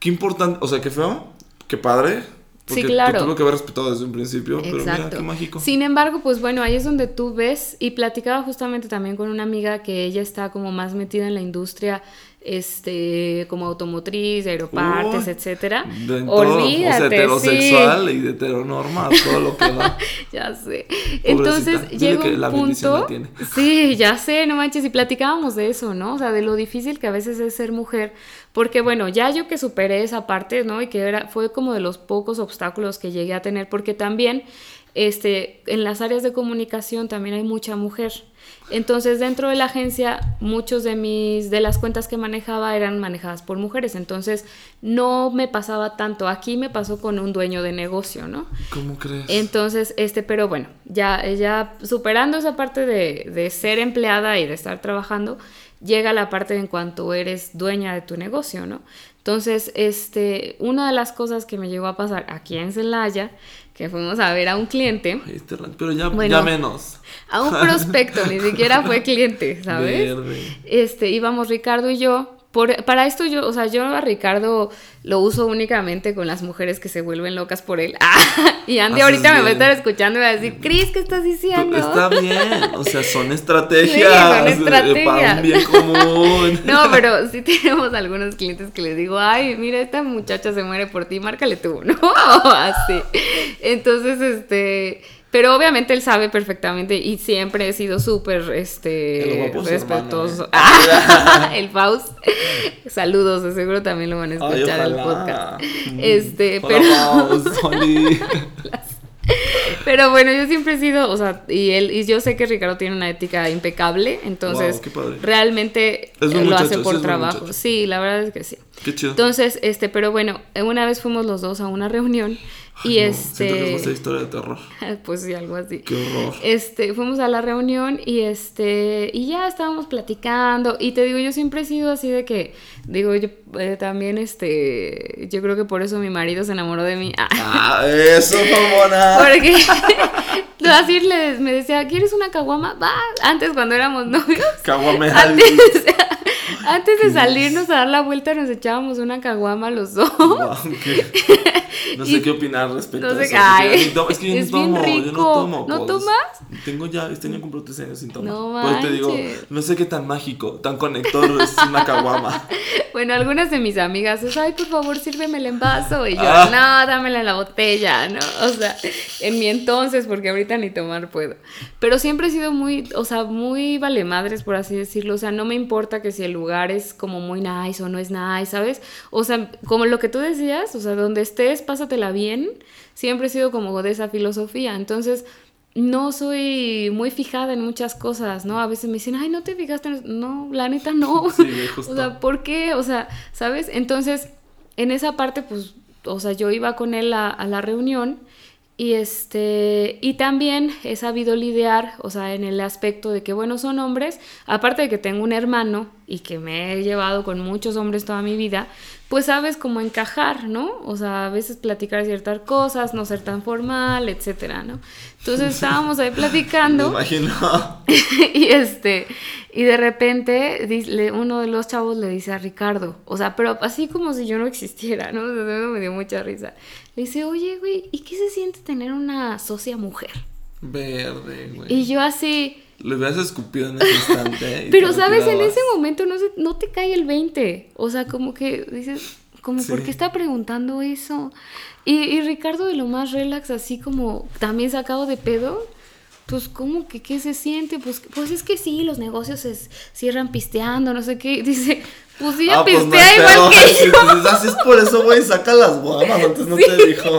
qué importante, o sea, qué feo, qué padre. Sí, claro. Te tuvo que haber respetado desde un principio, pero mira, Exacto. qué mágico. Sin embargo, pues bueno, ahí es donde tú ves y platicaba justamente también con una amiga que ella está como más metida en la industria este como automotriz, aeropartes, Uy, etcétera. De en todo, o sea, Olvídate, heterosexual sí. y de heteronorma, todo lo que da. Ya sé. Entonces llega un la bendición la punto. tiene. Sí, ya sé, no manches. Y platicábamos de eso, ¿no? O sea, de lo difícil que a veces es ser mujer. Porque bueno, ya yo que superé esa parte, ¿no? Y que era, fue como de los pocos obstáculos que llegué a tener. Porque también este, en las áreas de comunicación también hay mucha mujer. Entonces, dentro de la agencia, muchos de mis de las cuentas que manejaba eran manejadas por mujeres. Entonces, no me pasaba tanto. Aquí me pasó con un dueño de negocio, ¿no? ¿Cómo crees? Entonces, este, pero bueno, ya, ya superando esa parte de, de ser empleada y de estar trabajando, llega la parte en cuanto eres dueña de tu negocio, ¿no? Entonces, este, una de las cosas que me llegó a pasar aquí en Celaya, que fuimos a ver a un cliente, este rancho, pero ya, Bueno. ya menos. a un prospecto, ni siquiera fue cliente, ¿sabes? Verde. Este, íbamos Ricardo y yo. Por, para esto yo, o sea, yo a Ricardo lo uso únicamente con las mujeres que se vuelven locas por él. Ah, y Andy Haces ahorita me va a estar escuchando y va a decir, Cris, ¿qué estás diciendo? Está bien, o sea, son estrategias. Sí, son eh, Para estrategias. un bien común. No, pero sí tenemos algunos clientes que les digo, ay, mira, esta muchacha se muere por ti, márcale tú, ¿no? Así. Entonces, este, pero obviamente él sabe perfectamente y siempre he sido súper, este, respetuoso. hermano, ¿eh? Ah, el Faust. Saludos, de seguro también lo van a escuchar ojalá. podcast. Mm. Este, pero... Pero bueno, yo siempre he sido, o sea, y él, y yo sé que Ricardo tiene una ética impecable, entonces Wow, realmente Es lo hace por es trabajo. Sí, la verdad es que sí. Qué chido. Entonces, este, pero bueno, una vez fuimos los dos a una reunión y no, Siento que es este, historia de terror. pues sí, algo así. Qué horror. Este, fuimos a la reunión y este, y ya estábamos platicando. Y te digo, yo siempre he sido así de que, digo, yo eh, también, este, yo creo que por eso mi marido se enamoró de mí. Ah, Ah, eso, mamona. porque así le- me decía, ¿quieres una caguama? Va, antes cuando éramos novios. Caguame Antes, antes de salirnos a dar la vuelta nos echábamos una caguama los dos. Guau, qué- No sé Y- qué opinar respecto no a sé- eso. ay, es que yo es no tomo, yo no rico. tomo. ¿No cosas. tomas? Tengo ya, este año cumplo tres años sin tomar. No Pues te digo, no sé qué tan mágico, tan conector es una caguama. Bueno, algunas de mis amigas es, ay, por favor, sírveme el envaso. Y yo, Ah. no, dámela en la botella, ¿no? O sea, en mi entonces, porque ahorita ni tomar puedo. Pero siempre he sido muy, o sea, muy vale madres, por así decirlo. O sea, no me importa que si el lugar es como muy nice o no es nice, ¿sabes? O sea, como lo que tú decías, o sea, donde estés, pásatela bien. Siempre he sido como de esa filosofía. Entonces, no soy muy fijada en muchas cosas, ¿no? A veces me dicen, ay, no te fijaste en eso?". No, la neta no. Sí, justo. O sea, ¿por qué? O sea, ¿sabes? Entonces, en esa parte, pues, o sea, yo iba con él a, a la reunión y este, y también he sabido lidiar, o sea, en el aspecto de que, bueno, son hombres, aparte de que tengo un hermano y que me he llevado con muchos hombres toda mi vida, pues sabes cómo encajar, ¿no? O sea, a veces platicar ciertas cosas, no ser tan formal, etcétera, ¿no? Entonces estábamos ahí Me platicando imagino. y este y de repente uno de los chavos le dice a Ricardo, o sea, pero así como si yo no existiera, ¿no? O sea, eso me dio mucha risa. Le dice, oye, güey, ¿y qué se siente tener una socia mujer? Verde, güey. Y yo así, Le hubieras escupido en ese instante. pero sabes, en ese momento no, se- no te cae el 20. O sea, como que dices, como, ¿por Sí. qué está preguntando eso? Y, y Ricardo de lo más relax, así como también sacado de pedo. Pues, ¿cómo que qué se siente? Pues, pues es que sí, los negocios se cierran pisteando, no sé qué. Dice, pues sí, ella Ah, pues pistea igual que Sí, yo. pues, así es por eso, güey, saca las guamas. Antes no te dijo.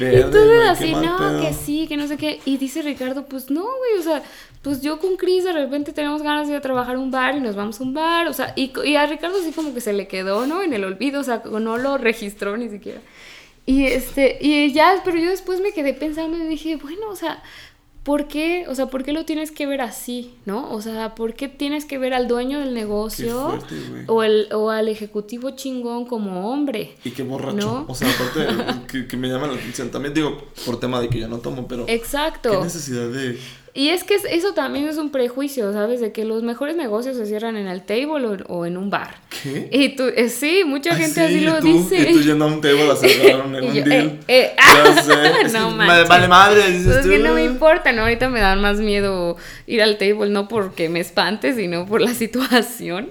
Verde, Entonces así, no, pedo. que sí, que no sé qué. Y dice Ricardo, pues no, güey, o sea, pues yo con Chris de repente tenemos ganas de ir a trabajar a un bar y nos vamos a un bar, o sea, y, y a Ricardo así como que se le quedó, ¿no? En el olvido, o sea, no lo registró ni siquiera. Y este, y ya, pero yo después me quedé pensando y dije, bueno, o sea, ¿por qué? O sea, ¿por qué lo tienes que ver así, no? O sea, ¿por qué tienes que ver al dueño del negocio fuerte, o, el, o al ejecutivo chingón como hombre? Y qué borracho. ¿No? O sea, aparte, que, que me llama la atención. También digo, por tema de que yo no tomo, pero. Exacto. ¿Qué necesidad de.? Y es que es- eso también es un prejuicio, ¿sabes? De que los mejores negocios se cierran en el table o, o en un bar. ¿Qué? Y tú, eh, sí, mucha Ay, gente sí, así lo tú, dice. Y tú yendo a un table a cerrar en un yo, deal. eh, eh, Ya sé. Es no manches. Vale madre, dices es que no me importa, ¿no? Ahorita me dan más miedo ir al table, no porque me espante, sino por la situación.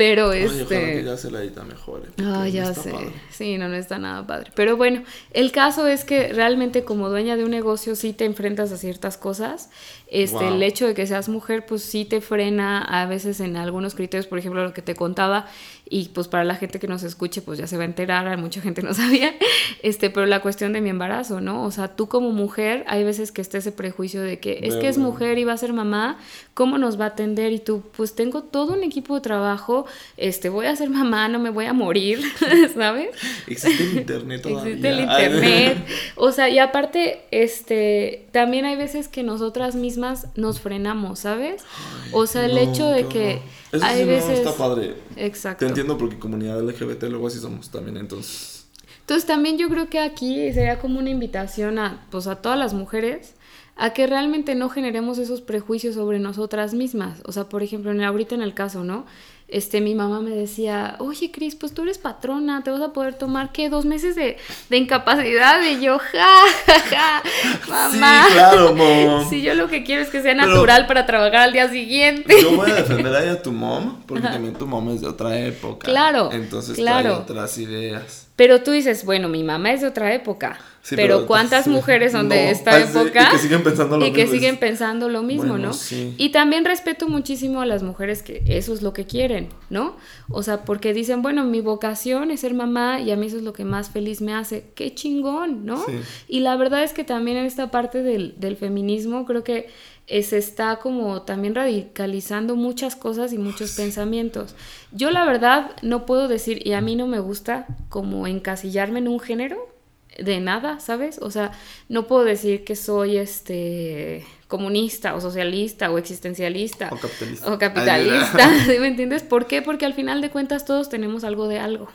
Pero Oye, este... que ya se la edita mejor. eh, Ah, no ya sé. padre. Sí, no, no está nada padre. Pero bueno, el caso es que realmente como dueña de un negocio sí te enfrentas a ciertas cosas. Este, Wow. El hecho de que seas mujer, pues sí te frena a veces en algunos criterios, por ejemplo, lo que te contaba. Y pues para la gente que nos escuche, pues ya se va a enterar, mucha gente no sabía. Este, pero la cuestión de mi embarazo, ¿no? O sea, tú como mujer, hay veces que está ese prejuicio de que es que es mujer y va a ser mamá, ¿cómo nos va a atender? Y tú, pues tengo todo un equipo de trabajo, este, voy a ser mamá, no me voy a morir, ¿sabes? Existe el internet todavía. Existe el internet. O sea, y aparte, este, también hay veces que nosotras mismas nos frenamos, ¿sabes? O sea, el no, hecho de que. Eso hay sí no veces... está padre. Exacto. Te entiendo porque comunidad LGBT luego así somos también, entonces. Entonces también yo creo que aquí sería como una invitación a, pues, a todas las mujeres a que realmente no generemos esos prejuicios sobre nosotras mismas. O sea, por ejemplo, en, ahorita en el caso, ¿no? Este, mi mamá me decía, oye, Cris, pues tú eres patrona, te vas a poder tomar, ¿qué? ¿Dos meses de, de incapacidad? Y yo, ja, ja, ja, mamá. Sí, claro, mom. Sí, yo lo que quiero es que sea Pero- natural para trabajar al día siguiente. Yo voy a defender ahí a tu mom, porque también tu mom es de otra época. Claro, Entonces claro. trae otras ideas. Pero tú dices, bueno, mi mamá es de otra época. Sí, pero, pero- ¿cuántas sí. mujeres son No, de esta ah, sí, época? y que siguen pensando lo Y que mismo, siguen es- pensando lo mismo, Bueno, ¿no? Y también respeto muchísimo a las mujeres que eso es lo que quieren, ¿no? O sea, porque dicen, bueno, mi vocación es ser mamá y a mí eso es lo que más feliz me hace. ¡Qué chingón, ¿no? Y la verdad es que también en esta parte del, del feminismo creo que se está como también radicalizando muchas cosas y muchos pensamientos. Yo la verdad no puedo decir, y a mí no me gusta como encasillarme en un género de nada, ¿sabes? O sea, no puedo decir que soy este comunista o socialista o existencialista O capitalista. o capitalista, ¿sí ¿me entiendes? ¿Por qué? Porque al final de cuentas todos tenemos algo de algo.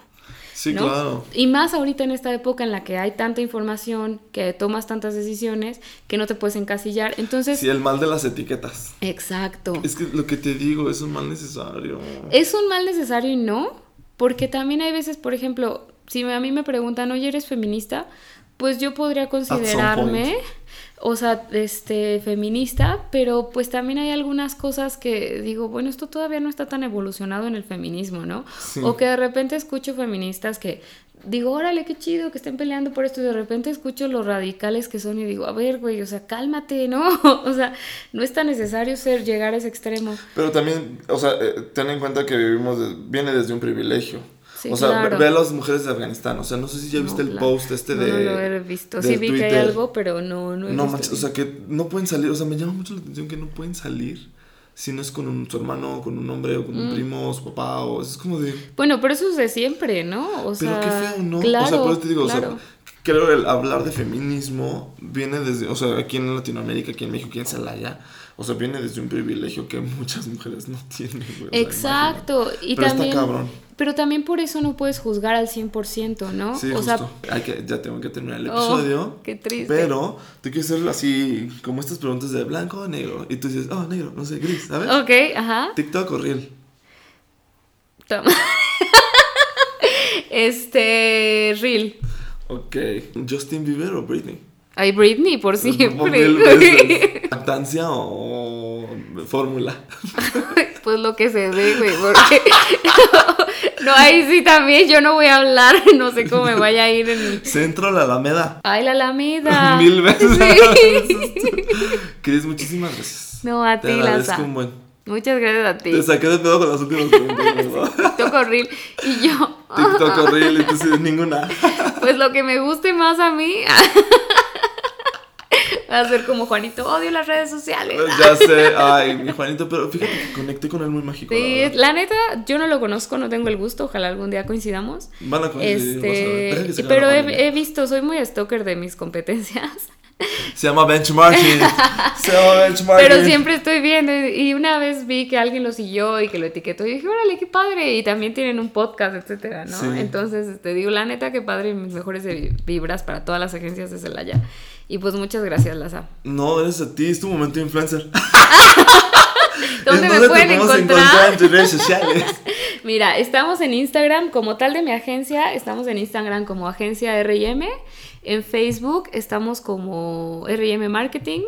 Sí, ¿no? claro. Y más ahorita en esta época en la que hay tanta información, que tomas tantas decisiones, que no te puedes encasillar. Entonces, Sí, el mal de las etiquetas. exacto. Es que lo que te digo es un mal necesario. ¿Es un mal necesario y no? Porque también hay veces, por ejemplo, si a mí me preguntan, oye, ¿eres feminista? Pues yo podría considerarme, o sea, este, feminista, pero pues también hay algunas cosas que digo, bueno, esto todavía no está tan evolucionado en el feminismo, ¿no? Sí. O que de repente escucho feministas que digo, órale, qué chido que estén peleando por esto, y de repente escucho los radicales que son y digo, a ver, güey, o sea, cálmate, ¿no? o sea, no es tan necesario ser, llegar a ese extremo. Pero también, o sea, eh, ten en cuenta que vivimos, de- viene desde un privilegio. Sí, o sea, ve- claro. ve a las mujeres de Afganistán. O sea, no sé si ya No, viste el claro. post este No, de. No, lo he visto. Sí vi que hay Twitter. algo, pero no, no he No visto manches, o sea, que no pueden salir. O sea, me llama mucho la atención que no pueden salir si no es con un, su hermano, con un hombre, o con Mm. un primo, o su papá, o es como de. Bueno, pero eso es de siempre, ¿no? O Pero sea, qué feo, ¿no? Claro, o sea, por eso te digo, claro. o sea, creo que el hablar de feminismo viene desde, o sea, aquí en Latinoamérica, aquí en México, aquí en Celaya, o sea, viene desde un privilegio que muchas mujeres no tienen, güey. o sea, Exacto. Y Pero está también, cabrón. Pero también por eso no puedes juzgar al 100%, ¿no? Sí, o justo. sea, Hay que, ya tengo que terminar el Oh, episodio. qué triste. Pero te quiero hacer así, como estas preguntas de blanco o negro. Y tú dices, oh, negro, no sé, gris, ¿sabes? ok, ajá. TikTok o Reel. Toma. este, Real. Ok. Justin Bieber o Britney. Ay, Britney, por siempre. ¿Lactancia o fórmula? pues lo que se ve, güey, porque... no, ahí sí también yo no voy a hablar, no sé cómo me vaya a ir en. Centro, la Alameda. Ay, la Alameda. Mil veces. Sí. Cris, muchísimas gracias. No, a Te ti, agradezco Laza. un buen. Muchas gracias a ti. Te saqué de pedo con las últimas preguntas. TikTok horrible. Y yo, TikTok horrible, y tú ninguna. pues lo que me guste más a mí. Va a ser como Juanito, odio las redes sociales. Ya sé, ay, mi Juanito, pero fíjate que conecté con él muy mágico. Sí, la neta, yo no lo conozco, no tengo el gusto, ojalá algún día coincidamos. Van a coincidir, vas a ver. Deja que Este, pero he, visto, soy muy stalker de mis competencias, Se llama benchmarking. Se llama benchmarking. pero siempre estoy viendo y una vez vi que alguien lo siguió y que lo etiquetó y dije, órale, qué padre, y también tienen un podcast, etcétera, ¿no? Sí. Entonces, te digo, la neta, qué padre, mis mejores vibras para todas las agencias de Celaya. Y pues muchas gracias, Laza. No, eres a ti, es tu momento influencer. ¿Dónde ¿En me pueden podemos encontrar? en tus redes sociales? Mira, estamos en Instagram como tal de mi agencia, estamos en Instagram como agencia RM, en Facebook estamos como RM Marketing,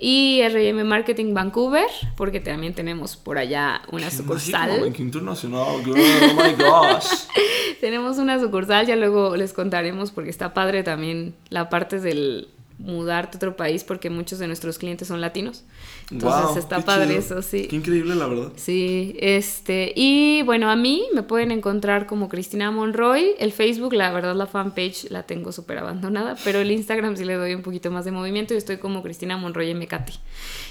Y RM Marketing Vancouver, porque también tenemos por allá una sucursal. internacional, girl. Oh my gosh. Tenemos una sucursal, ya luego les contaremos porque está padre también la parte del mudarte a otro país porque muchos de nuestros clientes son latinos. Entonces Wow, está padre chido. eso, sí. Qué increíble, la verdad. Sí, este, y bueno, a mí me pueden encontrar como Cristina Monroy. El Facebook, la verdad, la fanpage la tengo súper abandonada, pero el Instagram sí le doy un poquito más de movimiento y estoy como Cristina Monroy MKT.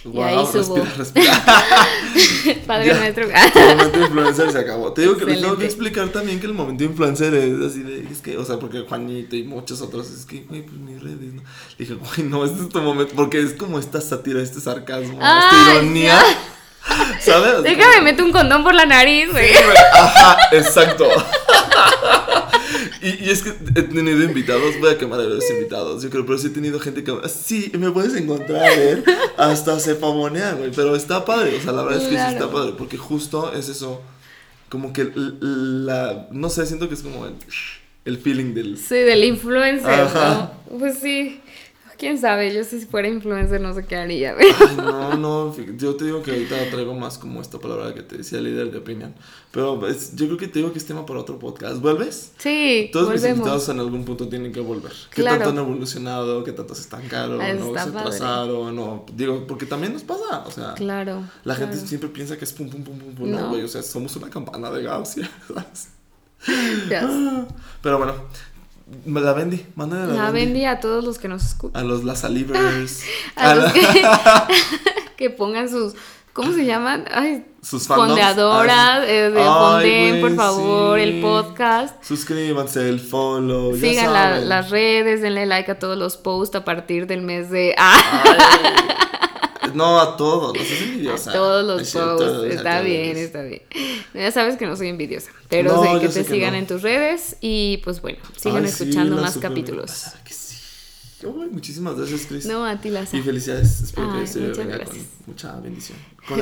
Y Wow, ahí subo. respira, respira. Padre Ya. nuestro. El momento influencer se acabó. Te digo que les tengo que Excelente. explicar también que el momento influencer es así de, es que, o sea, porque Juanito y muchos otros, es que, güey, pues mis redes, ¿no? Le dije, güey, no, este es tu momento, porque es como esta sátira, este sarcasmo, Ah, esta ironía, ¿sabes? Déjame meter un condón por la nariz, güey. Sí, Ajá, exacto. Y, y es que he tenido invitados, voy a quemar a los invitados, yo creo, pero sí he tenido gente que, sí, me puedes encontrar, ¿eh? Hasta se pavonea, güey, pero está padre, o sea, la verdad es que sí está padre, porque justo es eso, como que la, no sé, siento que es como el, el feeling del... Sí, del influencer. ¿no? Pues sí. Quién sabe, yo si fuera influencer no sé qué haría. Ay, no, no, yo te digo que ahorita traigo más como esta palabra que te decía líder de opinión, pero es- yo creo que te digo que es tema para otro podcast, ¿vuelves? Sí, Todos mis volvemos. invitados en algún punto tienen que volver. ¿Qué Claro. tanto han evolucionado? ¿Qué tanto se estancaron? Ah, ¿No se atrasaron? ¿no? Digo, porque también nos pasa. O sea, Claro. la gente claro. siempre piensa que es pum, pum, pum, pum, pum. No, No. güey. O sea, somos una campana de Gauss. Ya sé. Pero bueno, me la vendí. Mándale la, La vendí. vendí a todos los que nos escuchan. A los la salivers. A a los la- que, que pongan sus. ¿Cómo se llaman? Ay, Sus fondeadoras. eh, de fonden, por favor, sí. el podcast. Suscríbanse, el follow. ya Sigan la- las redes, denle like a todos los posts a partir del mes de. Ah, Ay, no, a todos. No seas a envidiosa. todos los Es a Está bien, está bien. Ya sabes que no soy envidiosa. Pero No, sé que sé te que sigan no. en tus redes. Y pues bueno, sigan Ay, escuchando más capítulos. Que sí. Muchísimas gracias, Chris. No, a ti las Y felicidades. Espero Ay, que se muchas venga gracias. con mucha bendición.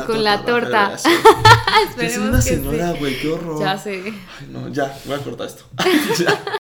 Con la torta. Esperemos una que señora, güey, qué horror. Ya sé. Ay, no, ya, voy a cortar esto. ya.